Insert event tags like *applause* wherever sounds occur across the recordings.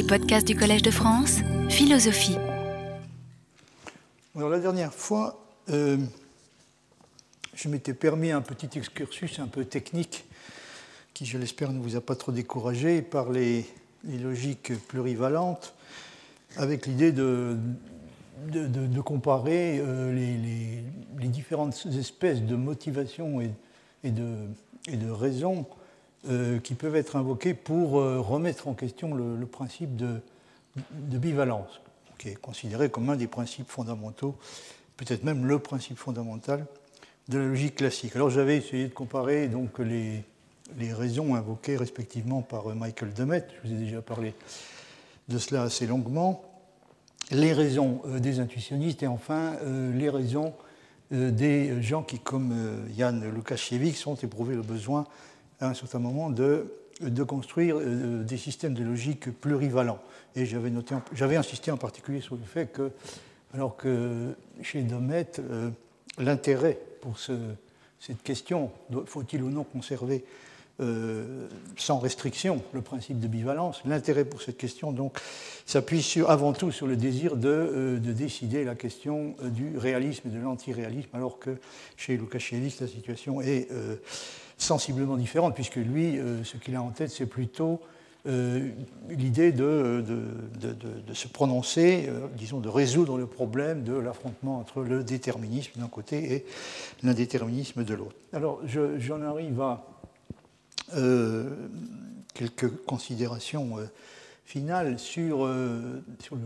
Les podcasts du Collège de France, philosophie. Alors la dernière fois, euh, je m'étais permis un petit excursus un peu technique qui, je l'espère, ne vous a pas trop découragé par les, logiques plurivalentes avec l'idée de, comparer euh, les, différentes espèces de motivations et, de, raisons qui peuvent être invoquées pour euh, remettre en question le, principe de, bivalence, qui est considéré comme un des principes fondamentaux, peut-être même le principe fondamental de la logique classique. Alors j'avais essayé de comparer donc les, raisons invoquées respectivement par Michael Demet, je vous ai déjà parlé de cela assez longuement, les raisons euh, des intuitionnistes et enfin les raisons des gens qui, comme Jan Lukasiewicz, ont éprouvé le besoin à un certain moment de, construire euh, des systèmes de logique plurivalents. Et j'avais, insisté en particulier sur le fait que, alors que chez Domet, euh, l'intérêt pour ce, cette question, faut-il ou non conserver euh, sans restriction le principe de bivalence. L'intérêt pour cette question donc s'appuie avant tout sur le désir de, de décider la question du réalisme et de l'antiréalisme, alors que chez Lukasiewicz la situation est sensiblement différente, puisque lui, euh, ce qu'il a en tête, c'est plutôt euh, l'idée de, de, se prononcer, euh, disons, de résoudre le problème de l'affrontement entre le déterminisme d'un côté et l'indéterminisme de l'autre. Alors, j'en arrive à quelques considérations finales sur, sur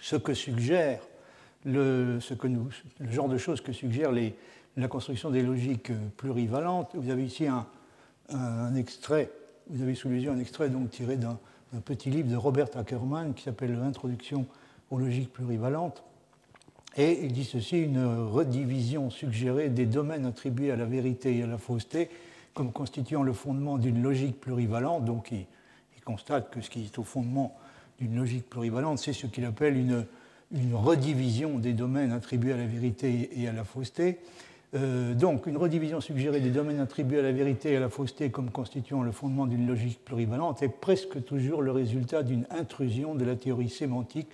ce que suggère le, ce que nous, le genre de choses que suggèrent les, la construction des logiques plurivalentes. Vous avez ici un, extrait, vous avez sous les yeux un extrait donc tiré d'un petit livre de Robert Ackerman qui s'appelle L'introduction aux logiques plurivalentes. Et il dit ceci une redivision suggérée des domaines attribués à la vérité et à la fausseté comme constituant le fondement d'une logique plurivalente. Donc il, constate que ce qui est au fondement d'une logique plurivalente, c'est ce qu'il appelle une redivision des domaines attribués à la vérité et à la fausseté. Euh, donc, une redivision suggérée des domaines attribués à la vérité et à la fausseté comme constituant le fondement d'une logique plurivalente est presque toujours le résultat d'une intrusion de la théorie sémantique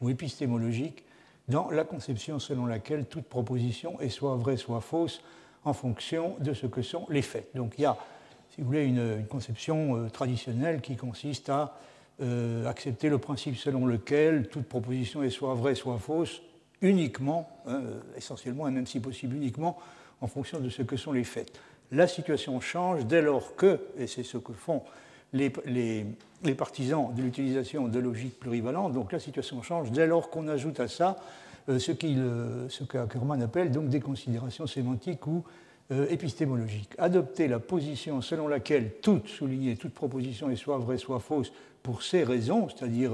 ou épistémologique dans la conception selon laquelle toute proposition est soit vraie, soit fausse en fonction de ce que sont les faits. Donc, il y a, si vous voulez, une, conception euh, traditionnelle qui consiste à euh, accepter le principe selon lequel toute proposition est soit vraie, soit fausse uniquement, hein, essentiellement, et même si possible uniquement, en fonction de ce que sont les faits. La situation change dès lors que, et c'est ce que font les, partisans de l'utilisation de logiques plurivalentes, donc la situation change dès lors qu'on ajoute à ça euh, ce, euh, qu'Ackermann appelle donc des considérations sémantiques ou euh, épistémologiques. Adopter la position selon laquelle toute, soulignée, toute proposition est soit vraie, soit fausse pour ces raisons, c'est-à-dire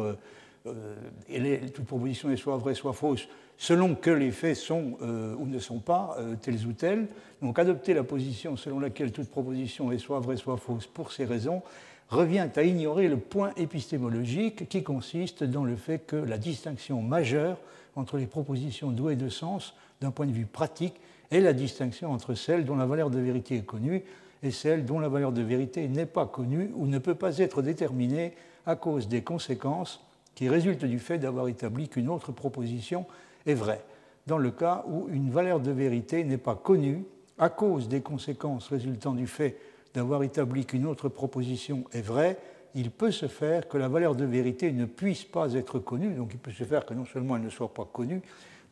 toute proposition est soit vraie, soit fausse selon que les faits sont euh, ou ne sont pas euh, tels ou tels. Donc adopter la position selon laquelle toute proposition est soit vraie, soit fausse pour ces raisons revient à ignorer le point épistémologique qui consiste dans le fait que la distinction majeure entre les propositions douées de sens d'un point de vue pratique est la distinction entre celles dont la valeur de vérité est connue et celles dont la valeur de vérité n'est pas connue ou ne peut pas être déterminée à cause des conséquences qui résultent du fait d'avoir établi qu'une autre proposition est vrai. Dans le cas où une valeur de vérité n'est pas connue à cause des conséquences résultant du fait d'avoir établi qu'une autre proposition est vraie, il peut se faire que la valeur de vérité ne puisse pas être connue, donc il peut se faire que non seulement elle ne soit pas connue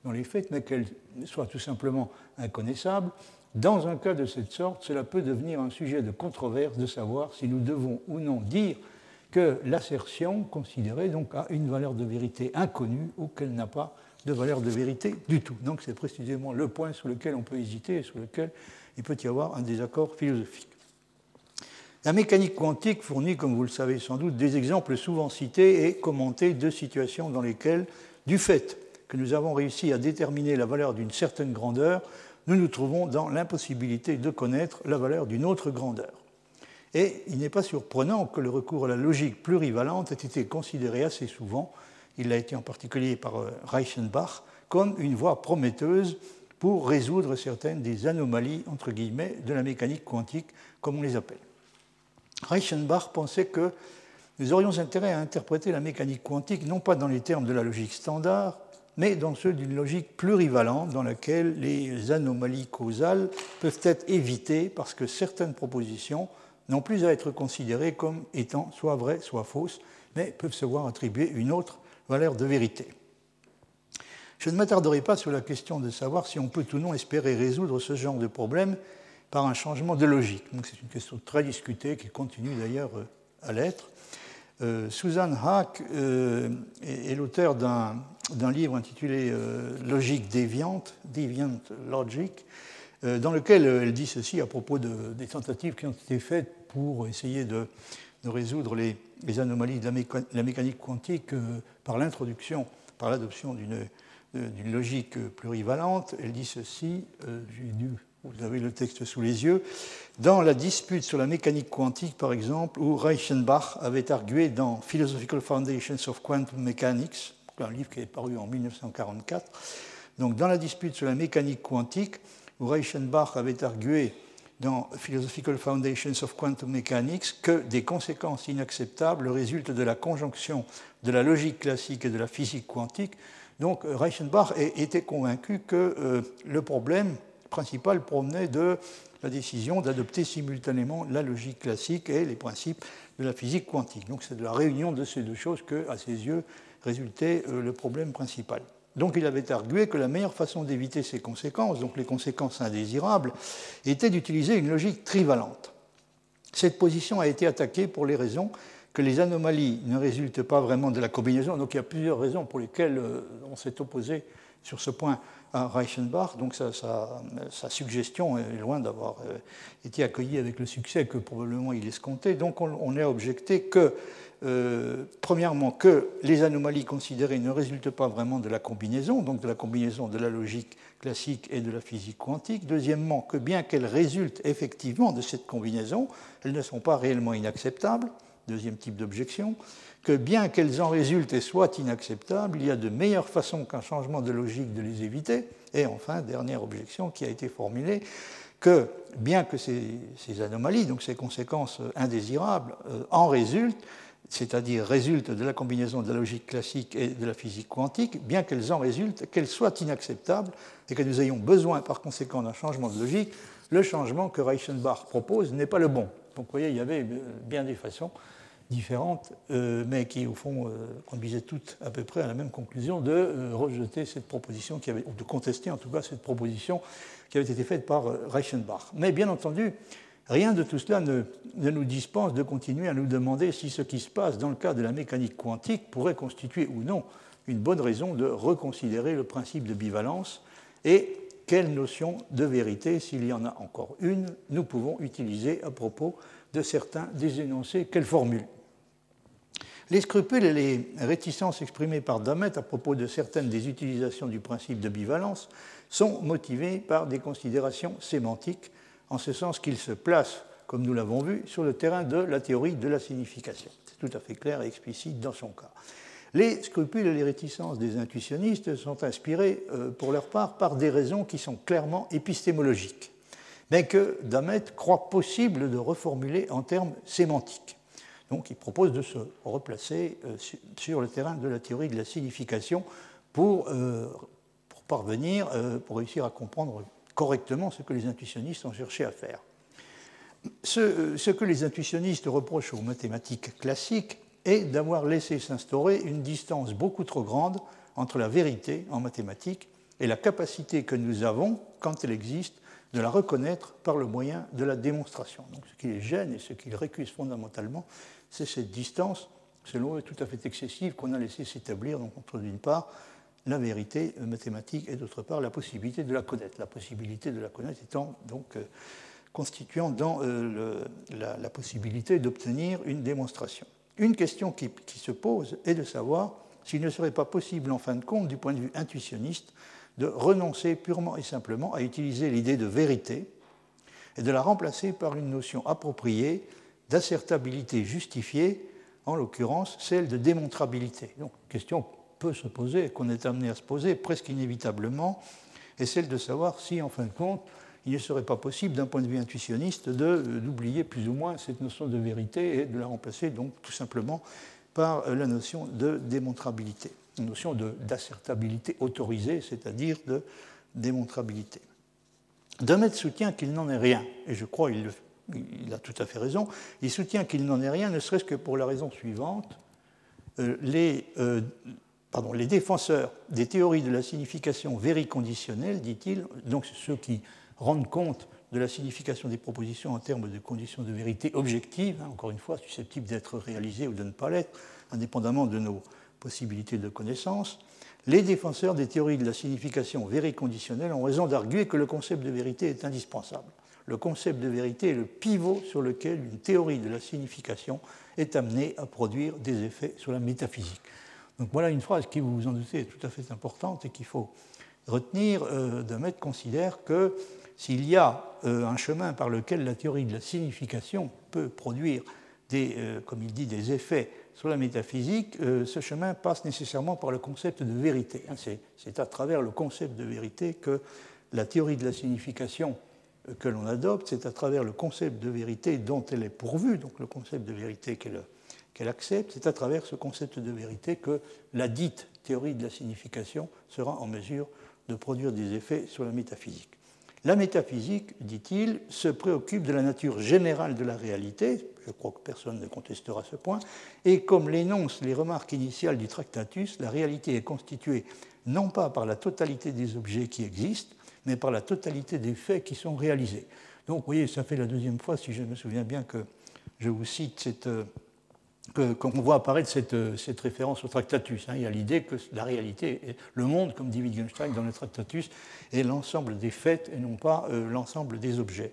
dans les faits, mais qu'elle soit tout simplement inconnaissable. Dans un cas de cette sorte, cela peut devenir un sujet de controverse de savoir si nous devons ou non dire que l'assertion considérée a une valeur de vérité inconnue ou qu'elle n'a pas de valeur de vérité du tout. Donc c'est précisément le point sur lequel on peut hésiter et sur lequel il peut y avoir un désaccord philosophique. La mécanique quantique fournit, comme vous le savez sans doute, des exemples souvent cités et commentés de situations dans lesquelles, du fait que nous avons réussi à déterminer la valeur d'une certaine grandeur, nous nous trouvons dans l'impossibilité de connaître la valeur d'une autre grandeur. Et il n'est pas surprenant que le recours à la logique plurivalente ait été considéré assez souvent il l'a été en particulier par euh, Reichenbach, comme une voie prometteuse pour résoudre certaines des anomalies, entre guillemets, de la mécanique quantique, comme on les appelle. Reichenbach pensait que nous aurions intérêt à interpréter la mécanique quantique non pas dans les termes de la logique standard, mais dans ceux d'une logique plurivalente dans laquelle les anomalies causales peuvent être évitées parce que certaines propositions n'ont plus à être considérées comme étant soit vraies, soit fausses, mais peuvent se voir attribuer une autre valeur de vérité. Je ne m'attarderai pas sur la question de savoir si on peut ou non espérer résoudre ce genre de problème par un changement de logique. c'est une question très discutée qui continue d'ailleurs euh, à l'être. Euh, Susan Hack euh, est, l'auteur d'un, livre intitulé Logique déviante, Deviant Logic, dans lequel elle dit ceci à propos des tentatives qui ont été faites pour essayer de, résoudre les, anomalies de la, mécanique quantique par l'introduction, par l'adoption d'une, d'une logique plurivalente. Elle dit ceci, j'ai dû vous avez le texte sous les yeux, dans la dispute sur la mécanique quantique, par exemple, où Reichenbach avait argué dans Philosophical Foundations of Quantum Mechanics, un livre qui est paru en 1944, donc dans la dispute sur la mécanique quantique, où Reichenbach avait argué dans Philosophical Foundations of Quantum Mechanics que des conséquences inacceptables résultent de la conjonction de la logique classique et de la physique quantique. Donc Reichenbach était convaincu que euh, le problème principal provenait de la décision d'adopter simultanément la logique classique et les principes de la physique quantique. Donc c'est de la réunion de ces deux choses que, à ses yeux, résultait euh, le problème principal. Donc il avait argué que la meilleure façon d'éviter ces conséquences, donc les conséquences indésirables, était d'utiliser une logique trivalente. Cette position a été attaquée pour les raisons que les anomalies ne résultent pas vraiment de la combinaison. Donc il y a plusieurs raisons pour lesquelles euh, on s'est opposé sur ce point à Reichenbach. Donc sa, suggestion est loin d'avoir euh, été accueillie avec le succès que probablement il escomptait. Donc on, on a objecté que, euh, premièrement, que les anomalies considérées ne résultent pas vraiment de la combinaison, donc de la combinaison de la logique classique et de la physique quantique. Deuxièmement, que bien qu'elles résultent effectivement de cette combinaison, elles ne sont pas réellement inacceptables. Deuxième type d'objection que bien qu'elles en résultent et soient inacceptables, il y a de meilleures façons qu'un changement de logique de les éviter. Et enfin, dernière objection qui a été formulée, que bien que ces, anomalies, donc ces conséquences indésirables, euh, en résultent, c'est-à-dire résultent de la combinaison de la logique classique et de la physique quantique, bien qu'elles en résultent, qu'elles soient inacceptables et que nous ayons besoin par conséquent d'un changement de logique, le changement que Reichenbach propose n'est pas le bon. Donc vous voyez, il y avait bien des façons différentes, euh, mais qui, au fond, euh, conduisaient toutes à peu près à la même conclusion de euh, rejeter cette proposition, qui avait, ou de contester en tout cas cette proposition qui avait été faite par Reichenbach. Mais bien entendu, rien de tout cela ne, nous dispense de continuer à nous demander si ce qui se passe dans le cas de la mécanique quantique pourrait constituer ou non une bonne raison de reconsidérer le principe de bivalence et quelle notion de vérité, s'il y en a encore une, nous pouvons utiliser à propos de certains des énoncés qu'elle formule. Les scrupules et les réticences exprimées par Damet à propos de certaines des utilisations du principe de bivalence sont motivés par des considérations sémantiques, en ce sens qu'il se place, comme nous l'avons vu, sur le terrain de la théorie de la signification. C'est tout à fait clair et explicite dans son cas. Les scrupules et les réticences des intuitionnistes sont inspirés, euh, pour leur part, par des raisons qui sont clairement épistémologiques, mais que Damet croit possible de reformuler en termes sémantiques. Donc il propose de se replacer euh, sur le terrain de la théorie de la signification pour, euh, parvenir, euh, pour réussir à comprendre correctement ce que les intuitionnistes ont cherché à faire. Ce, que les intuitionnistes reprochent aux mathématiques classiques est d'avoir laissé s'instaurer une distance beaucoup trop grande entre la vérité en mathématiques et la capacité que nous avons, quand elle existe, de la reconnaître par le moyen de la démonstration. Donc, ce qui les gêne et ce qui les récuse fondamentalement, c'est cette distance, selon eux, tout à fait excessive qu'on a laissé s'établir entre, d'une part, la vérité mathématique et d'autre part, la possibilité de la connaître. La possibilité de la connaître étant donc euh, constituant dans euh, la, possibilité d'obtenir une démonstration. Une question qui, qui se pose est de savoir s'il ne serait pas possible, en fin de compte, du point de vue intuitionniste, de renoncer purement et simplement à utiliser l'idée de vérité et de la remplacer par une notion appropriée d'assertabilité justifiée, en l'occurrence celle de démontrabilité. Donc, question peut se poser, qu'on est amené à se poser presque inévitablement, est celle de savoir si, en fin de compte, il ne serait pas possible, d'un point de vue intuitionniste, d'oublier plus ou moins cette notion de vérité et de la remplacer donc tout simplement par la notion de démontrabilité, une notion d'assertabilité autorisée, c'est-à-dire de démontrabilité. Demet soutient qu'il n'en est rien, et je crois qu'il il a tout à fait raison, il soutient qu'il n'en est rien, ne serait-ce que pour la raison suivante. Euh, les, euh, les, défenseurs des théories de la signification vériconditionnelle, dit-il, donc ceux qui rendent compte de la signification des propositions en termes de conditions de vérité objectives, hein, encore une fois, susceptibles d'être réalisées ou de ne pas l'être, indépendamment de nos possibilités de connaissance, les défenseurs des théories de la signification vériconditionnelle ont raison d'arguer que le concept de vérité est indispensable. Le concept de vérité est le pivot sur lequel une théorie de la signification est amenée à produire des effets sur la métaphysique. Donc voilà une phrase qui, vous vous en doutez, est tout à fait importante et qu'il faut retenir. Euh, considère que s'il y a euh, un chemin par lequel la théorie de la signification peut produire des, euh, comme il dit, des effets sur la métaphysique, euh, ce chemin passe nécessairement par le concept de vérité. Hein, c'est à travers le concept de vérité que la théorie de la signification que l'on adopte, c'est à travers le concept de vérité dont elle est pourvue, donc le concept de vérité qu'elle accepte, c'est à travers ce concept de vérité que la dite théorie de la signification sera en mesure de produire des effets sur la métaphysique. La métaphysique, dit-il, se préoccupe de la nature générale de la réalité, je crois que personne ne contestera ce point, et comme l'énoncent les remarques initiales du Tractatus, la réalité est constituée non pas par la totalité des objets qui existent, mais par la totalité des faits qui sont réalisés. Donc, vous voyez, ça fait la deuxième fois, si je me souviens bien, que je vous cite cette, euh, qu'on voit apparaître cette, cette, référence au Tractatus. Hein. Il y a l'idée que la réalité, le monde, comme dit Wittgenstein dans le Tractatus, est l'ensemble des faits et non pas euh, l'ensemble des objets.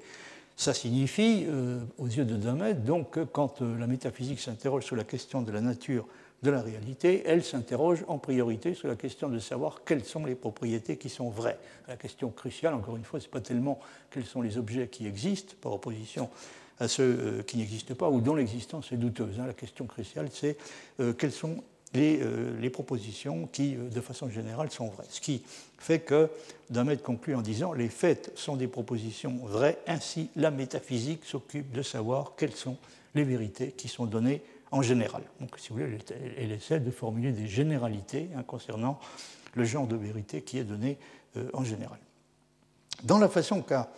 Ça signifie, euh, aux yeux de Damet, donc que quand euh, la métaphysique s'interroge sur la question de la nature de la réalité, elle s'interroge en priorité sur la question de savoir quelles sont les propriétés qui sont vraies. La question cruciale, encore une fois, ce n'est pas tellement quels sont les objets qui existent, par opposition à ceux euh, qui n'existent pas ou dont l'existence est douteuse. Hein. La question cruciale, c'est euh, quelles sont euh, les, propositions qui, de façon générale, sont vraies. Ce qui fait que Damet conclut en disant les faits sont des propositions vraies, ainsi la métaphysique s'occupe de savoir quelles sont les vérités qui sont données en général. Donc, si vous voulez, elle, essaie de formuler des généralités hein, concernant le genre de vérité qui est donné en général. Dans la façon qu'a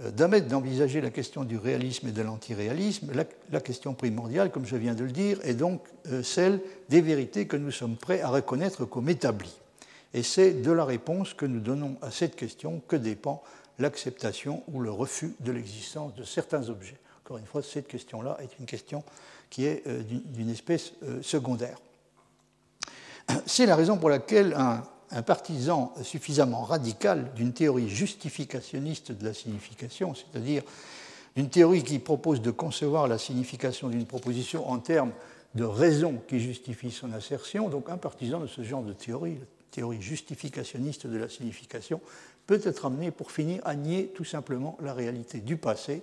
euh, Damet d'envisager la question du réalisme et de l'antiréalisme, la, question primordiale, comme je viens de le dire, est donc euh, celle des vérités que nous sommes prêts à reconnaître comme établies. Et c'est de la réponse que nous donnons à cette question que dépend l'acceptation ou le refus de l'existence de certains objets. Encore une fois, cette question-là est une question qui est euh, d'une espèce secondaire. C'est la raison pour laquelle un, un partisan suffisamment radical d'une théorie justificationniste de la signification, c'est-à-dire d'une théorie qui propose de concevoir la signification d'une proposition en termes de raisons qui justifient son assertion. Donc un partisan de ce genre de théorie, la théorie justificationniste de la signification, peut être amené pour finir à nier tout simplement la réalité du passé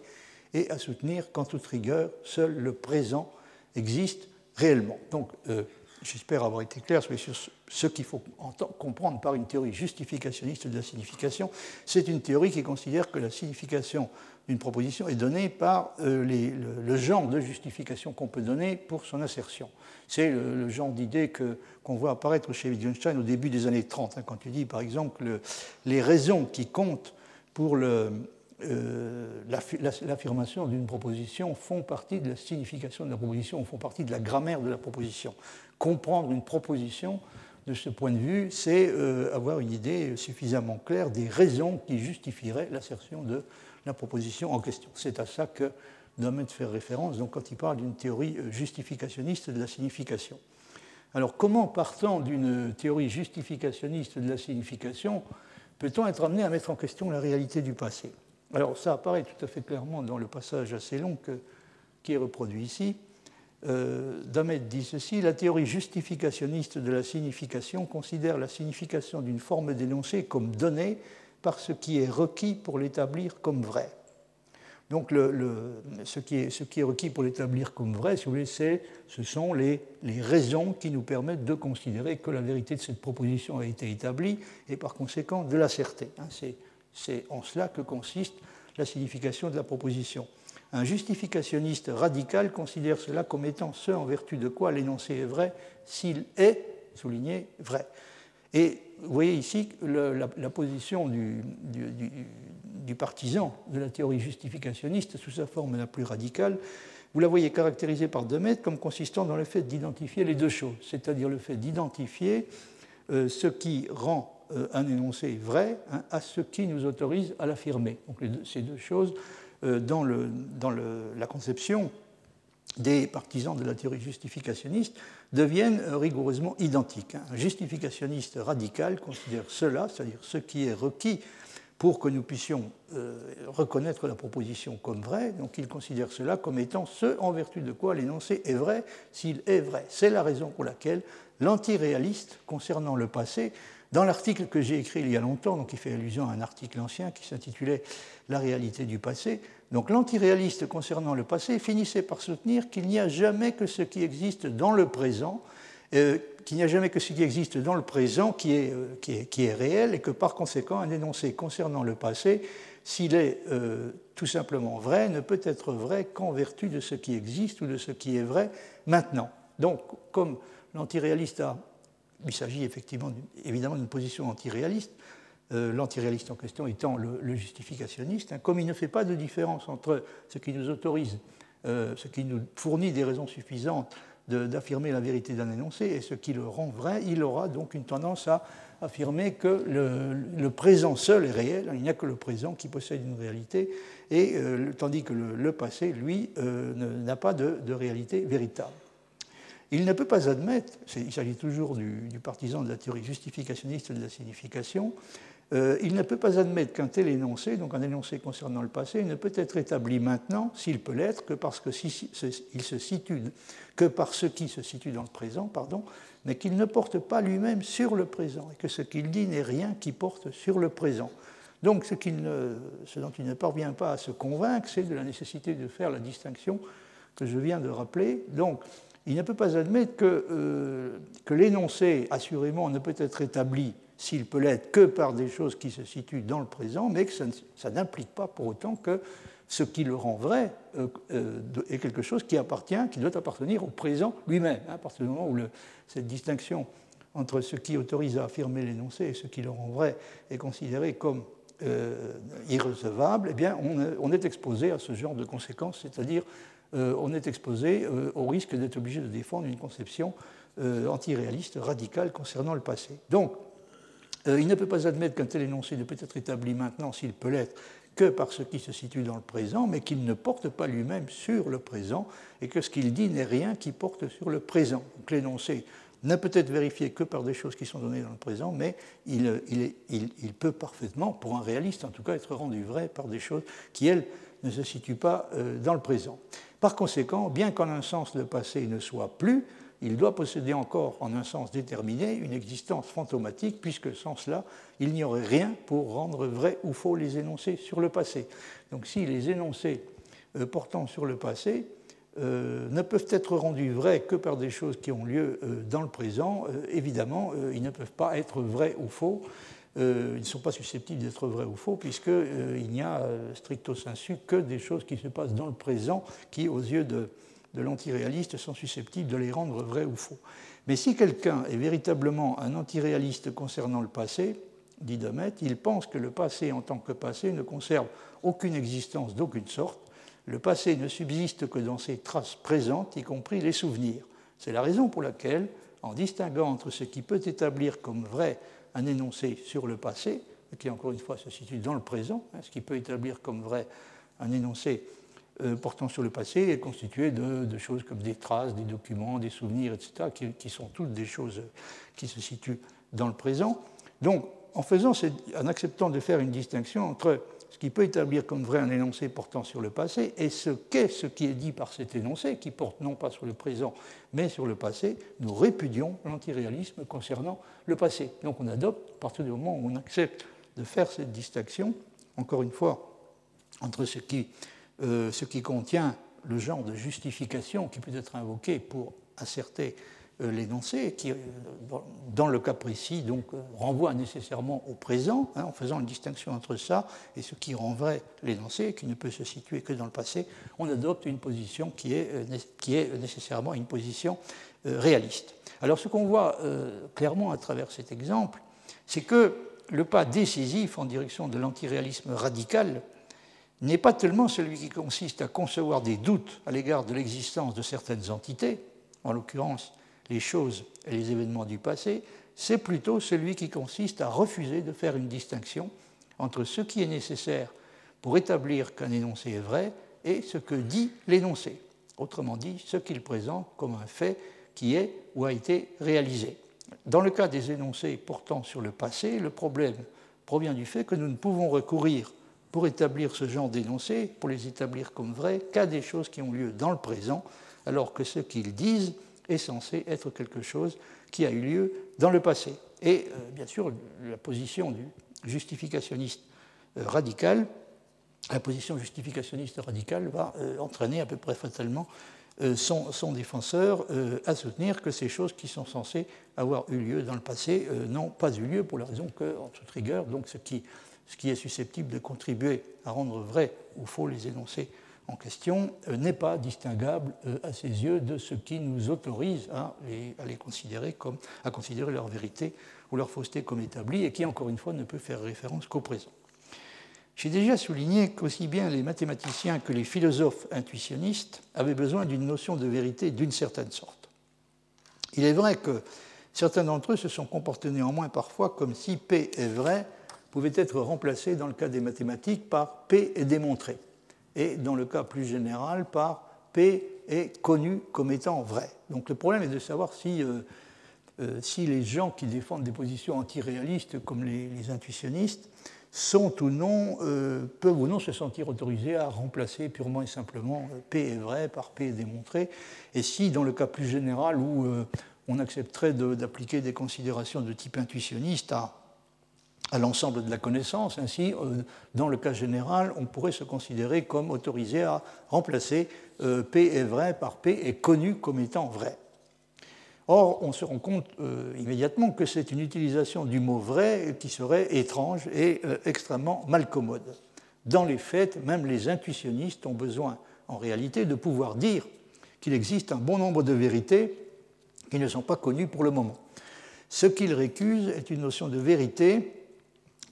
et à soutenir qu'en toute rigueur, seul le présent existe réellement. Euh, j'espère avoir été clair sur ce qu'il faut comprendre par une théorie justificationniste de la signification. C'est une théorie qui considère que la signification d'une proposition est donnée par euh, le, genre de justification qu'on peut donner pour son assertion. C'est le, genre d'idée qu'on voit apparaître chez Wittgenstein au début des années 30, hein, quand il dit par exemple les raisons qui comptent pour le, euh, l'affirmation d'une proposition font partie de la signification de la proposition, font partie de la grammaire de la proposition. Comprendre une proposition, de ce point de vue, c'est euh, avoir une idée suffisamment claire des raisons qui justifieraient l'assertion de la proposition en question. C'est à ça que Domet fait référence quand il parle d'une théorie euh, justificationniste de la signification. Alors comment, partant d'une théorie justificationniste de la signification, peut-on être amené à mettre en question la réalité du passé? Alors ça apparaît tout à fait clairement dans le passage assez long qui est reproduit ici. Euh, Damet dit ceci, la théorie justificationniste de la signification considère la signification d'une forme d'énoncé comme donnée par ce qui est requis pour l'établir comme vrai. Donc ce, qui est, requis pour l'établir comme vrai, si vous voulez, ce sont les, raisons qui nous permettent de considérer que la vérité de cette proposition a été établie et par conséquent de l'asserter. Hein, C'est en cela que consiste la signification de la proposition. Un justificationniste radical considère cela comme étant ce en vertu de quoi l'énoncé est vrai s'il est, souligné, vrai. Et vous voyez ici la, position du, partisan de la théorie justificationniste sous sa forme la plus radicale. Vous la voyez caractérisée par Demet comme consistant dans le fait d'identifier les deux choses, c'est-à-dire le fait d'identifier euh, ce qui rend euh, un énoncé vrai hein, à ce qui nous autorise à l'affirmer. Donc ces deux choses, euh, dans, la conception des partisans de la théorie justificationniste, deviennent rigoureusement identiques. Un justificationniste radical considère cela, c'est-à-dire ce qui est requis pour que nous puissions reconnaître la proposition comme vraie. Donc il considère cela comme étant ce en vertu de quoi l'énoncé est vrai s'il est vrai. C'est la raison pour laquelle l'antiréaliste concernant le passé dans l'article que j'ai écrit il y a longtemps, donc qui fait allusion à un article ancien qui s'intitulait La réalité du passé, donc l'antiréaliste concernant le passé finissait par soutenir qu'il n'y a jamais que ce qui existe dans le présent, euh, qu'il n'y a jamais que ce qui existe dans le présent qui est, euh, qui, est, qui est, réel et que par conséquent un énoncé concernant le passé, s'il est euh, tout simplement vrai, ne peut être vrai qu'en vertu de ce qui existe ou de ce qui est vrai maintenant. Donc, comme l'antiréaliste a il s'agit effectivement évidemment d'une position antiréaliste, euh, l'antiréaliste en question étant le, justificationniste, hein. comme il ne fait pas de différence entre ce qui nous autorise, euh, ce qui nous fournit des raisons suffisantes d'affirmer la vérité d'un énoncé et ce qui le rend vrai, il aura donc une tendance à affirmer que le, présent seul est réel, il n'y a que le présent qui possède une réalité, et euh, tandis que le, passé, lui, n'a pas de réalité véritable. Il ne peut pas admettre, il s'agit toujours du, partisan de la théorie justificationniste de la signification, euh, il ne peut pas admettre qu'un tel énoncé, donc un énoncé concernant le passé, ne peut être établi maintenant, s'il peut l'être, que parce que se situe, que par ce qui se situe dans le présent, pardon, mais qu'il ne porte pas lui-même sur le présent, et que ce qu'il dit n'est rien qui porte sur le présent. Donc ce, ce, dont il ne parvient pas à se convaincre, c'est de la nécessité de faire la distinction que je viens de rappeler. Donc il ne peut pas admettre que, euh, que l'énoncé, assurément, ne peut être établi, s'il peut l'être, que par des choses qui se situent dans le présent, mais que ça, n'implique pas pour autant que ce qui le rend vrai euh, euh, est quelque chose qui appartient, qui doit appartenir au présent lui-même. Hein, à partir du moment où cette distinction entre ce qui autorise à affirmer l'énoncé et ce qui le rend vrai est considérée comme irrecevable, eh bien, on, est exposé à ce genre de conséquences, c'est-à-dire euh, on est exposé euh, au risque d'être obligé de défendre une conception euh, antiréaliste radicale concernant le passé. Donc, il ne peut pas admettre qu'un tel énoncé ne peut être établi maintenant, s'il peut l'être, que par ce qui se situe dans le présent, mais qu'il ne porte pas lui-même sur le présent, et que ce qu'il dit n'est rien qui porte sur le présent. Donc l'énoncé ne peut être vérifié que par des choses qui sont données dans le présent, mais il, il, peut parfaitement, pour un réaliste en tout cas, être rendu vrai par des choses qui, elles, ne se situent pas dans le présent. Par conséquent, bien qu'en un sens le passé ne soit plus, il doit posséder encore, en un sens déterminé, une existence fantomatique, puisque sans cela, il n'y aurait rien pour rendre vrai ou faux les énoncés sur le passé. Donc si les énoncés euh, portant sur le passé euh, ne peuvent être rendus vrais que par des choses qui ont lieu euh, dans le présent, évidemment, ils ne peuvent pas être vrais ou faux euh, ils ne sont pas susceptibles d'être vrais ou faux, puisqu'il euh, n'y a euh, stricto sensu que des choses qui se passent dans le présent qui, aux yeux de, de l'antiréaliste, sont susceptibles de les rendre vrais ou faux. Mais si quelqu'un est véritablement un antiréaliste concernant le passé, dit Demet, il pense que le passé en tant que passé ne conserve aucune existence d'aucune sorte. Le passé ne subsiste que dans ses traces présentes, y compris les souvenirs. C'est la raison pour laquelle, en distinguant entre ce qui peut établir comme vrai un énoncé sur le passé, qui encore une fois se situe dans le présent, hein, ce qui peut établir comme vrai un énoncé euh, portant sur le passé est constitué de, choses comme des traces, des documents, des souvenirs, etc., qui, sont toutes des choses qui se situent dans le présent. Donc, en, faisant, en acceptant de faire une distinction entre ce qui peut établir comme vrai un énoncé portant sur le passé et ce qu'est ce qui est dit par cet énoncé, qui porte non pas sur le présent, mais sur le passé, nous répudions l'antiréalisme concernant le passé. Donc on adopte, à partir du moment où on accepte de faire cette distinction, encore une fois, entre ce qui, euh, contient le genre de justification qui peut être invoqué pour asserter l'énoncé, qui, dans le cas précis, donc, renvoie nécessairement au présent, hein, en faisant une distinction entre ça et ce qui rend vrai l'énoncé, qui ne peut se situer que dans le passé, on adopte une position qui est, qui est nécessairement une position réaliste. Alors ce qu'on voit clairement à travers cet exemple, c'est que le pas décisif en direction de l'antiréalisme radical n'est pas tellement celui qui consiste à concevoir des doutes à l'égard de l'existence de certaines entités, en l'occurrence les choses et les événements du passé, c'est plutôt celui qui consiste à refuser de faire une distinction entre ce qui est nécessaire pour établir qu'un énoncé est vrai et ce que dit l'énoncé, autrement dit ce qu'il présente comme un fait qui est ou a été réalisé. Dans le cas des énoncés portant sur le passé, le problème provient du fait que nous ne pouvons recourir pour établir ce genre d'énoncés, pour les établir comme vrais, qu'à des choses qui ont lieu dans le présent, alors que ce qu'ils disent est censé être quelque chose qui a eu lieu dans le passé. Et euh, bien sûr, la position du justificationniste euh, radical, la position justificationniste radicale va euh, entraîner à peu près fatalement son, défenseur à soutenir que ces choses qui sont censées avoir eu lieu dans le passé n'ont pas eu lieu pour la raison que, en toute rigueur, donc ce qui ce qui est susceptible de contribuer à rendre vrai ou faux les énoncés en question, euh, n'est pas distinguable euh, à ses yeux de ce qui nous autorise à les, considérer comme, à considérer leur vérité ou leur fausseté comme établie et qui, encore une fois, ne peut faire référence qu'au présent. J'ai déjà souligné qu'aussi bien les mathématiciens que les philosophes intuitionnistes avaient besoin d'une notion de vérité d'une certaine sorte. Il est vrai que certains d'entre eux se sont comportés néanmoins parfois comme si P est vrai pouvait être remplacé dans le cas des mathématiques par P est démontré, et dans le cas plus général par P est connu comme étant vrai. Donc le problème est de savoir si, euh, euh, si les gens qui défendent des positions antiréalistes comme les, intuitionnistes sont ou non, euh, peuvent ou non se sentir autorisés à remplacer purement et simplement P est vrai par P est démontré, et si dans le cas plus général où on accepterait d'appliquer des considérations de type intuitionniste à à l'ensemble de la connaissance. Ainsi, euh, dans le cas général, on pourrait se considérer comme autorisé à remplacer euh, P est vrai par P est connu comme étant vrai. Or, on se rend compte euh, immédiatement que c'est une utilisation du mot vrai qui serait étrange et extrêmement malcommode. Dans les faits, même les intuitionnistes ont besoin, en réalité, de pouvoir dire qu'il existe un bon nombre de vérités qui ne sont pas connues pour le moment. Ce qu'ils récusent est une notion de vérité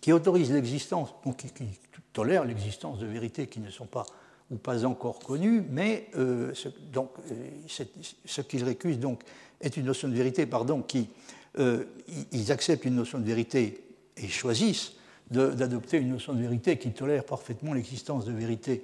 qui autorise l'existence, donc qui, tolère l'existence de vérités qui ne sont pas ou pas encore connues, mais euh, ce, donc, euh, qu'ils récusent donc est une notion de vérité, pardon, qui euh, ils acceptent une notion de vérité et choisissent d'adopter une notion de vérité qui tolère parfaitement l'existence de vérités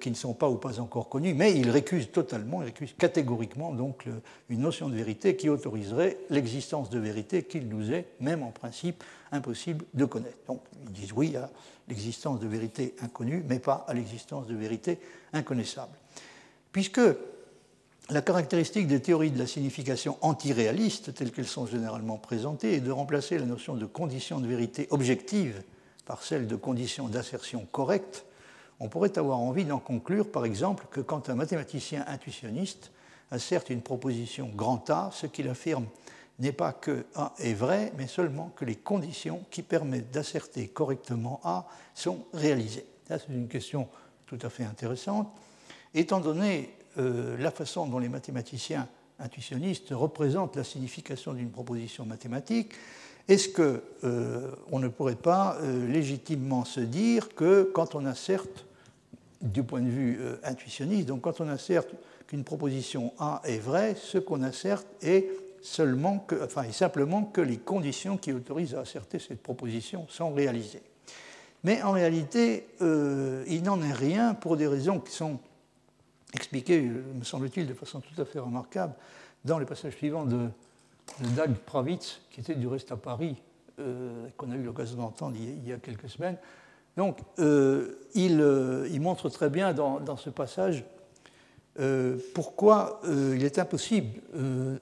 qui ne sont pas ou pas encore connus, mais il récuse totalement, il récuse catégoriquement donc une notion de vérité qui autoriserait l'existence de vérité qu'il nous est, même en principe, impossible de connaître. Donc ils disent oui à l'existence de vérité inconnue, mais pas à l'existence de vérité inconnaissable. Puisque la caractéristique des théories de la signification antiréaliste, telles qu'elles sont généralement présentées, est de remplacer la notion de condition de vérité objective par celle de condition d'assertion correcte, on pourrait avoir envie d'en conclure, par exemple, que quand un mathématicien intuitionniste asserte une proposition grand A, ce qu'il affirme n'est pas que A est vrai, mais seulement que les conditions qui permettent d'asserter correctement A sont réalisées. Ça, c'est une question tout à fait intéressante. Étant donné euh, la façon dont les mathématiciens intuitionnistes représentent la signification d'une proposition mathématique, est-ce qu'on euh, ne pourrait pas euh, légitimement se dire que quand on asserte du point de vue euh, intuitionniste. Donc quand on asserte qu'une proposition A est vraie, ce qu'on asserte est seulement que, simplement que les conditions qui autorisent à asserter cette proposition sont réalisées. Mais en réalité, euh, il n'en est rien pour des raisons qui sont expliquées, me semble-t-il, de façon tout à fait remarquable dans les passages suivants de, Dag Pravitz, qui était du reste à Paris, euh, qu'on a eu l'occasion d'entendre il y a quelques semaines, donc, euh, euh, il, montre très bien dans, ce passage euh, pourquoi il est impossible,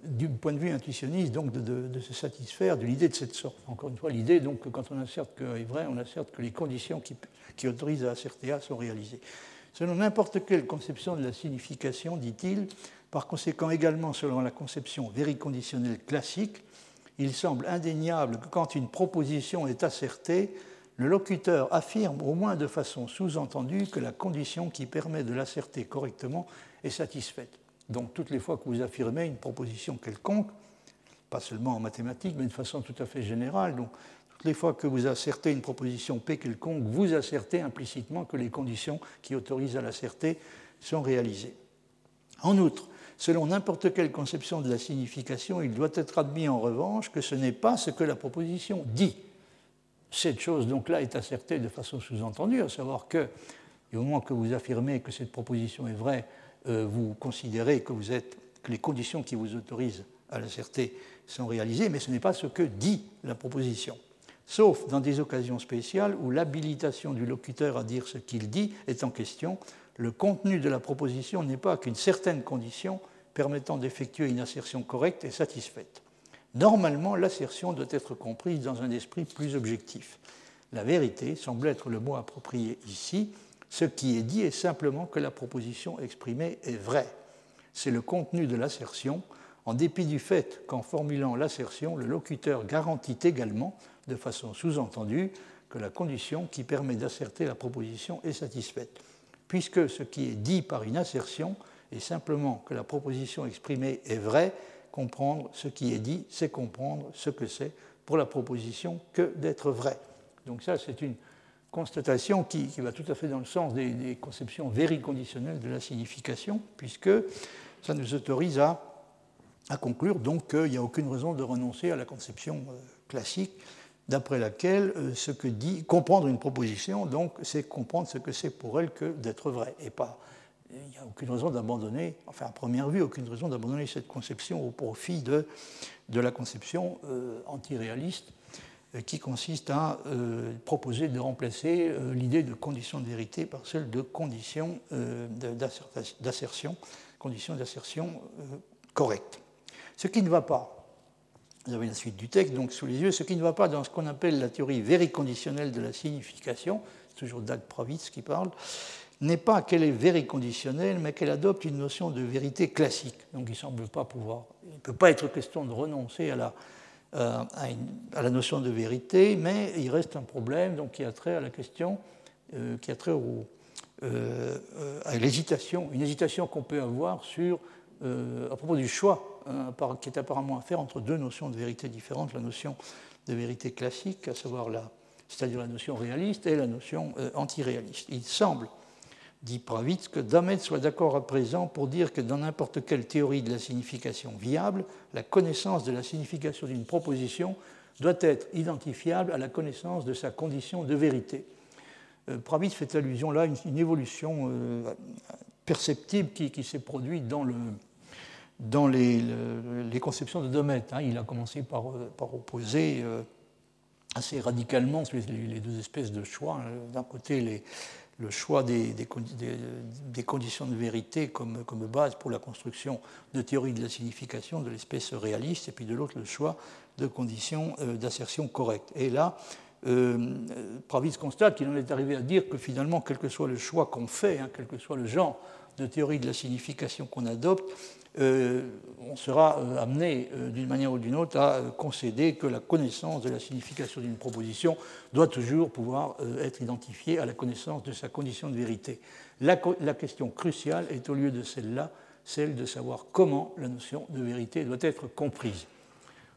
du point de vue intuitionniste, donc, de, se satisfaire d'une idée de cette sorte. Encore une fois, l'idée, donc, que quand on asserte que est vrai, on asserte que les conditions qui, qui autorisent à asserter A sont réalisées. Selon n'importe quelle conception de la signification, dit-il, Par conséquent, également selon la conception vériconditionnelle classique, il semble indéniable que quand une proposition est assertée, le locuteur affirme au moins de façon sous-entendue que la condition qui permet de l'asserter correctement est satisfaite. Donc toutes les fois que vous affirmez une proposition quelconque, pas seulement en mathématiques, mais de façon tout à fait générale, donc toutes les fois que vous assertez une proposition P quelconque, vous assertez implicitement que les conditions qui autorisent à l'asserter sont réalisées. En outre, selon n'importe quelle conception de la signification, il doit être admis en revanche que ce n'est pas ce que la proposition dit. Cette chose donc-là est assertée de façon sous-entendue, à savoir que, au moment que vous affirmez que cette proposition est vraie, euh, vous considérez que, que les conditions qui vous autorisent à l'asserter sont réalisées, mais ce n'est pas ce que dit la proposition. Sauf dans des occasions spéciales où l'habilitation du locuteur à dire ce qu'il dit est en question, le contenu de la proposition n'est pas qu'une certaine condition permettant d'effectuer une assertion correcte et satisfaite. Normalement, l'assertion doit être comprise dans un esprit plus objectif. La vérité semble être le mot approprié ici. Ce qui est dit est simplement que la proposition exprimée est vraie. C'est le contenu de l'assertion, en dépit du fait qu'en formulant l'assertion, le locuteur garantit également, de façon sous-entendue, que la condition qui permet d'asserter la proposition est satisfaite puisque ce qui est dit par une assertion est simplement que la proposition exprimée est vraie, comprendre ce qui est dit, c'est comprendre ce que c'est pour la proposition que d'être vrai. Donc ça, c'est une constatation qui, va tout à fait dans le sens des, conceptions vériconditionnelles de la signification, puisque ça nous autorise à, conclure donc qu'il n'y a aucune raison de renoncer à la conception euh, classique d'après laquelle euh, ce que dit comprendre une proposition, donc, c'est comprendre ce que c'est pour elle que d'être vrai, et pas. Il n'y a aucune raison d'abandonner, enfin à première vue, aucune raison d'abandonner cette conception au profit de, de la conception euh, antiréaliste euh, qui consiste à proposer de remplacer l'idée de condition de vérité par celle de condition d'assertion, condition d'assertion correcte. Ce qui ne va pas vous avez la suite du texte donc sous les yeux, ce qui ne va pas dans ce qu'on appelle la théorie vériconditionnelle de la signification, c'est toujours Dag Pravitz qui parle, n'est pas qu'elle est vériconditionnelle, mais qu'elle adopte une notion de vérité classique. Donc il ne semble pas pouvoir, il ne peut pas être question de renoncer à la, euh, à, la notion de vérité, mais il reste un problème donc, qui a trait à la question, euh, qui a trait au, euh, à l'hésitation, une hésitation qu'on peut avoir sur, à propos du choix qui est apparemment à faire entre deux notions de vérité différentes, la notion de vérité classique, à savoir la, c'est-à-dire la notion réaliste et la notion euh, antiréaliste. Il semble, dit Pravitz, que Damet soit d'accord à présent pour dire que dans n'importe quelle théorie de la signification viable, la connaissance de la signification d'une proposition doit être identifiable à la connaissance de sa condition de vérité. Euh, Pravitz fait allusion là à une, évolution euh, perceptible qui, qui s'est produite dans le, dans les, conceptions de Domet. Hein. Il a commencé par, par opposer euh, assez radicalement les, deux espèces de choix. Hein. D'un côté, le choix des, conditions de vérité comme, base pour la construction de théories de la signification de l'espèce réaliste, et puis de l'autre, le choix de conditions euh, d'assertion correctes. Et là, euh, Pravis constate qu'il en est arrivé à dire que finalement, quel que soit le choix qu'on fait, hein, quel que soit le genre de théorie de la signification qu'on adopte, on sera euh, amené euh, d'une manière ou d'une autre à concéder que la connaissance de la signification d'une proposition doit toujours pouvoir être identifiée à la connaissance de sa condition de vérité. La, question cruciale est au lieu de celle-là, celle de savoir comment la notion de vérité doit être comprise.